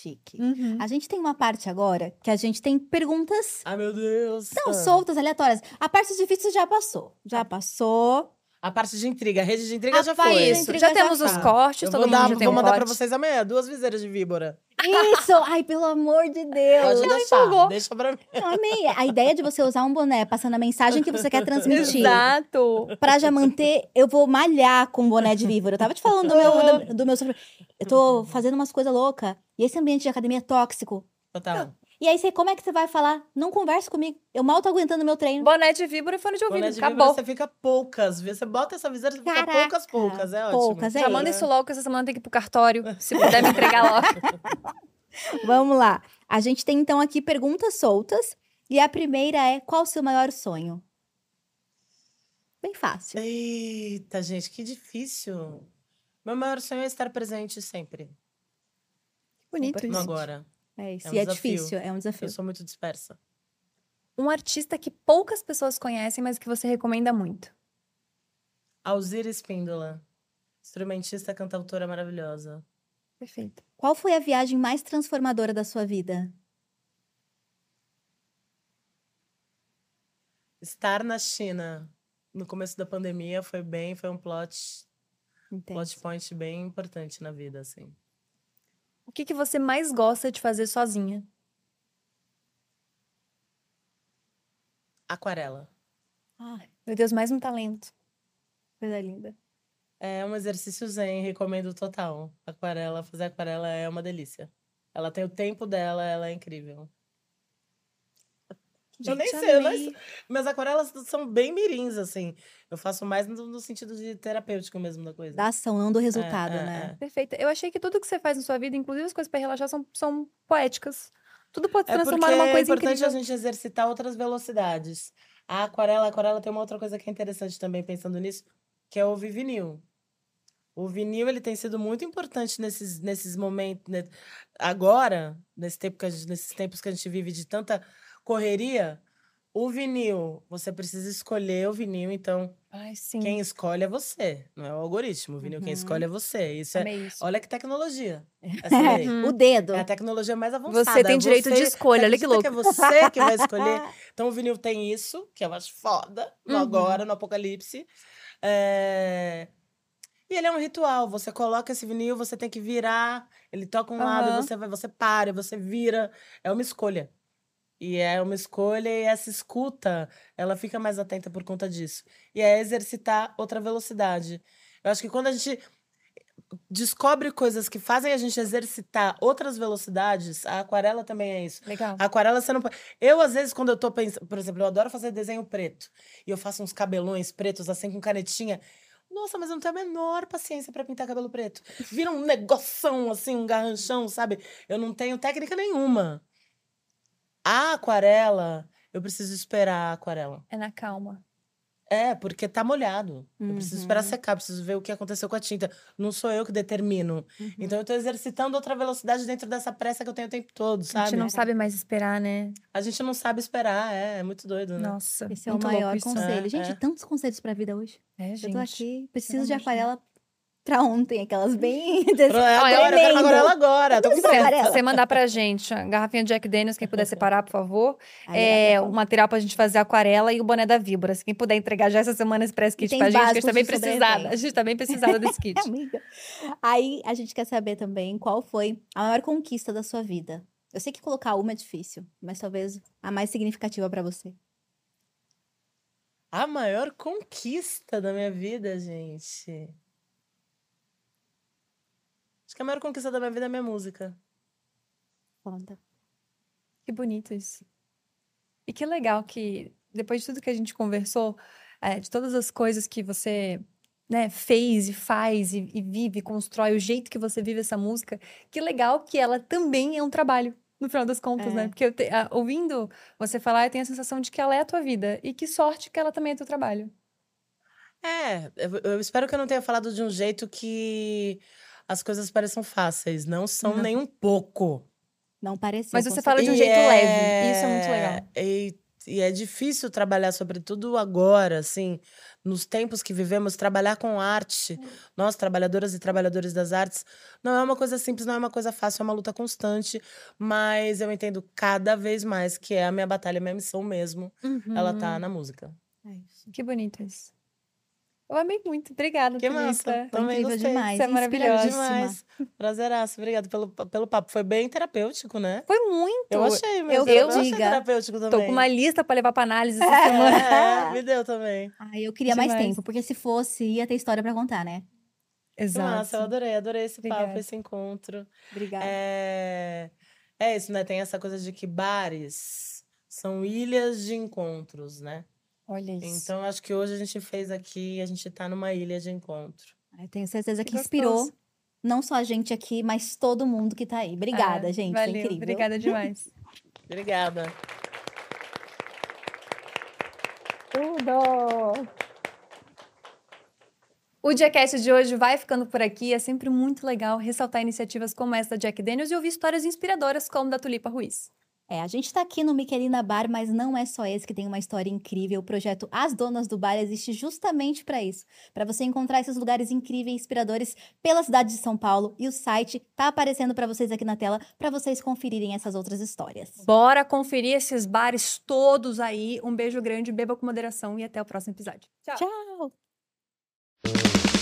Chique. Uhum. A gente tem uma parte agora que a gente tem perguntas Ai, meu Deus! não Ah. soltas, aleatórias. A parte difícil já passou. Já passou. A parte de intriga, a rede de intriga já Rapaz, foi. isso. Já já temos tá. os cortes, Eu todo vou, mundo dar, já tem vou um mandar pra corte. vocês amanhã, duas viseiras de víbora. Isso! Ai, pelo amor de Deus! Pode deixar, deixa pra mim. Eu amei. A ideia de você usar um boné passando a mensagem que você quer transmitir. Exato. Pra já manter, eu vou malhar com boné de víbora. Eu tava te falando do meu, do, do meu sofrimento. Eu tô fazendo umas coisas loucas. E esse ambiente de academia é tóxico. Total. E aí, você, como é que você vai falar? Não converse comigo. Eu mal tô aguentando meu treino. Boné de víbora e fone de ouvido. Boné de Acabou. víbora, você fica poucas. vezes. Você bota essa viseira, você fica Caraca, poucas, poucas. É ótimo. poucas, é Já isso. manda isso logo, que essa semana tem que ir pro cartório. Se puder me entregar logo. Vamos lá. A gente tem então aqui perguntas soltas. E a primeira é: qual o seu maior sonho? Bem fácil. Eita, gente, que difícil. Meu maior sonho é estar presente sempre. Bonito isso. agora. É isso. É um e é desafio. difícil, é um desafio. Eu sou muito dispersa. Um artista que poucas pessoas conhecem, mas que você recomenda muito. Alzira Espíndola. Instrumentista, cantautora maravilhosa. Perfeito. Qual foi a viagem mais transformadora da sua vida? Estar na China no começo da pandemia foi bem, foi um plot, plot point bem importante na vida, assim. O que, que você mais gosta de fazer sozinha? Aquarela. Ai, Meu Deus, mais um talento. Coisa linda. É um exercício zen, recomendo total. Aquarela, fazer aquarela é uma delícia. Ela tem o tempo dela, ela é incrível. Eu nem Gente, sei, eu nem amei. sei. Minhas aquarelas são bem mirins, assim. Eu faço mais no, no sentido de terapêutico mesmo da coisa. da ação, não do resultado, é, né? é. Perfeita. Eu achei que tudo que você faz na sua vida, inclusive as coisas pra relaxar, são, são poéticas. Tudo pode se É transformar numa é coisa importante incrível. a gente exercitar outras velocidades. A aquarela, a aquarela tem uma outra coisa que é interessante também, pensando nisso, que é ouvir vinil. O vinil, ele tem sido muito importante nesses, nesses momentos... né? Agora, nesse tempo que a gente- nesses tempos que a gente vive de tanta correria, o vinil, você precisa escolher o vinil, então Ai, sim. quem escolhe é você, não é o algoritmo. O vinil, quem Uhum. escolhe é você. Isso é... Amei isso. Olha que tecnologia. Uhum. O dedo. É a tecnologia mais avançada. Você tem direito de Você- escolha, olha que acredita louco. Que é você que vai escolher. Então o vinil tem isso, que eu acho foda, no Uhum. agora, no apocalipse. É, E ele é um ritual. Você coloca esse vinil, você tem que virar, ele toca um lado, Aham. e você vai, você para, você vira. É uma escolha. E é uma escolha, e essa escuta, ela fica mais atenta por conta disso. E é exercitar outra velocidade. Eu acho que quando a gente descobre coisas que fazem a gente exercitar outras velocidades, a aquarela também é isso. Legal. A aquarela você não pode. Eu, às vezes, quando eu tô pensando. Por exemplo, eu adoro fazer desenho preto. E eu faço uns cabelões pretos, assim, com canetinha. Nossa, mas eu não tenho a menor paciência pra pintar cabelo preto. Vira um negoção, assim, um garranchão, sabe? Eu não tenho técnica nenhuma. A aquarela eu preciso esperar a aquarela. É na calma. É, porque tá molhado. Eu preciso esperar Uhum. secar, preciso ver o que aconteceu com a tinta. Não sou eu que determino. Então eu tô exercitando outra velocidade dentro dessa pressa que eu tenho o tempo todo, A sabe? gente não sabe mais esperar, né? A gente não sabe esperar, é, é muito doido, né? Nossa. Esse é o maior isso. conselho. É, gente, é. tantos conselhos pra vida hoje. É, Eu gente. tô aqui, preciso de aquarela pra ontem, aquelas bem. É agora, eu aquarela agora. Tô com pressa. Você mandar pra gente a garrafinha de Jack Daniels, quem puder separar, por favor. Aí É, dá o material pra gente fazer aquarela e o boné da Víbora. Se quem puder entregar já essa semana esse press kit pra gente, que a gente tá bem de precisada. A gente tá bem precisada desse kit. Amiga. Aí a gente quer saber também qual foi a maior conquista da sua vida. Eu sei que colocar uma é difícil, mas talvez a mais significativa pra você. A maior conquista da minha vida, gente. Acho que a maior conquista da minha vida é a minha música. Conta. Que bonito isso. E que legal que, depois de tudo que a gente conversou, é, de todas as coisas que você né, fez e faz e, e vive, constrói, o jeito que você vive essa música, que legal que ela também é um trabalho, no final das contas, É. né? Porque eu te- a- ouvindo você falar, eu tenho a sensação de que ela é a tua vida. E que sorte que ela também é teu trabalho. É, eu, eu espero que eu não tenha falado de um jeito que as coisas pareçam fáceis. Não são Não. nem um pouco. Não pareceu. Mas você fala de um jeito é- leve. Isso é muito legal. E, e é difícil trabalhar, sobretudo agora, assim, nos tempos que vivemos, trabalhar com arte. Nós, trabalhadoras e trabalhadores das artes, não é uma coisa simples, não é uma coisa fácil, é uma luta constante. Mas eu entendo cada vez mais que é a minha batalha, a minha missão mesmo. Ela Uhum. tá na música. É isso. Que bonito isso. Eu amei muito. Obrigada, Que massa. Também incrível gostei. demais. Você é maravilhosa. Demais. Prazeraço. Obrigada pelo, pelo papo. Foi bem terapêutico, né? Foi muito. Eu achei mesmo. eu achei diga. terapêutico também. Tô com uma lista pra levar pra análise essa semana. É, me deu também. Ai, eu queria mais Demais. tempo, porque se fosse, ia ter história pra contar, né? Que massa, eu Exato. adorei, adorei esse papo, Obrigada. esse encontro. Obrigada. É... é isso, né? Tem essa coisa de que bares são ilhas de encontros, né? Olha isso. Então, acho que hoje a gente fez aqui, a gente tá numa ilha de encontro. Eu tenho certeza que, Que inspirou não só a gente aqui, mas todo mundo que tá aí. Obrigada, Ah, gente. Valeu. Foi incrível. Obrigada demais. Obrigada. Tudo! O Diacast de hoje vai ficando por aqui. É sempre muito legal ressaltar iniciativas como essa da Jack Daniels e ouvir histórias inspiradoras como da Tulipa Ruiz. É, a gente tá aqui no Michelina Bar, mas não é só esse que tem uma história incrível. O projeto As Donas do Bar existe justamente para isso, para você encontrar esses lugares incríveis, inspiradores pela cidade de São Paulo. E o site tá aparecendo para vocês aqui na tela, para vocês conferirem essas outras histórias. Bora conferir esses bares todos aí. Um beijo grande, beba com moderação e até o próximo episódio. Tchau! Tchau!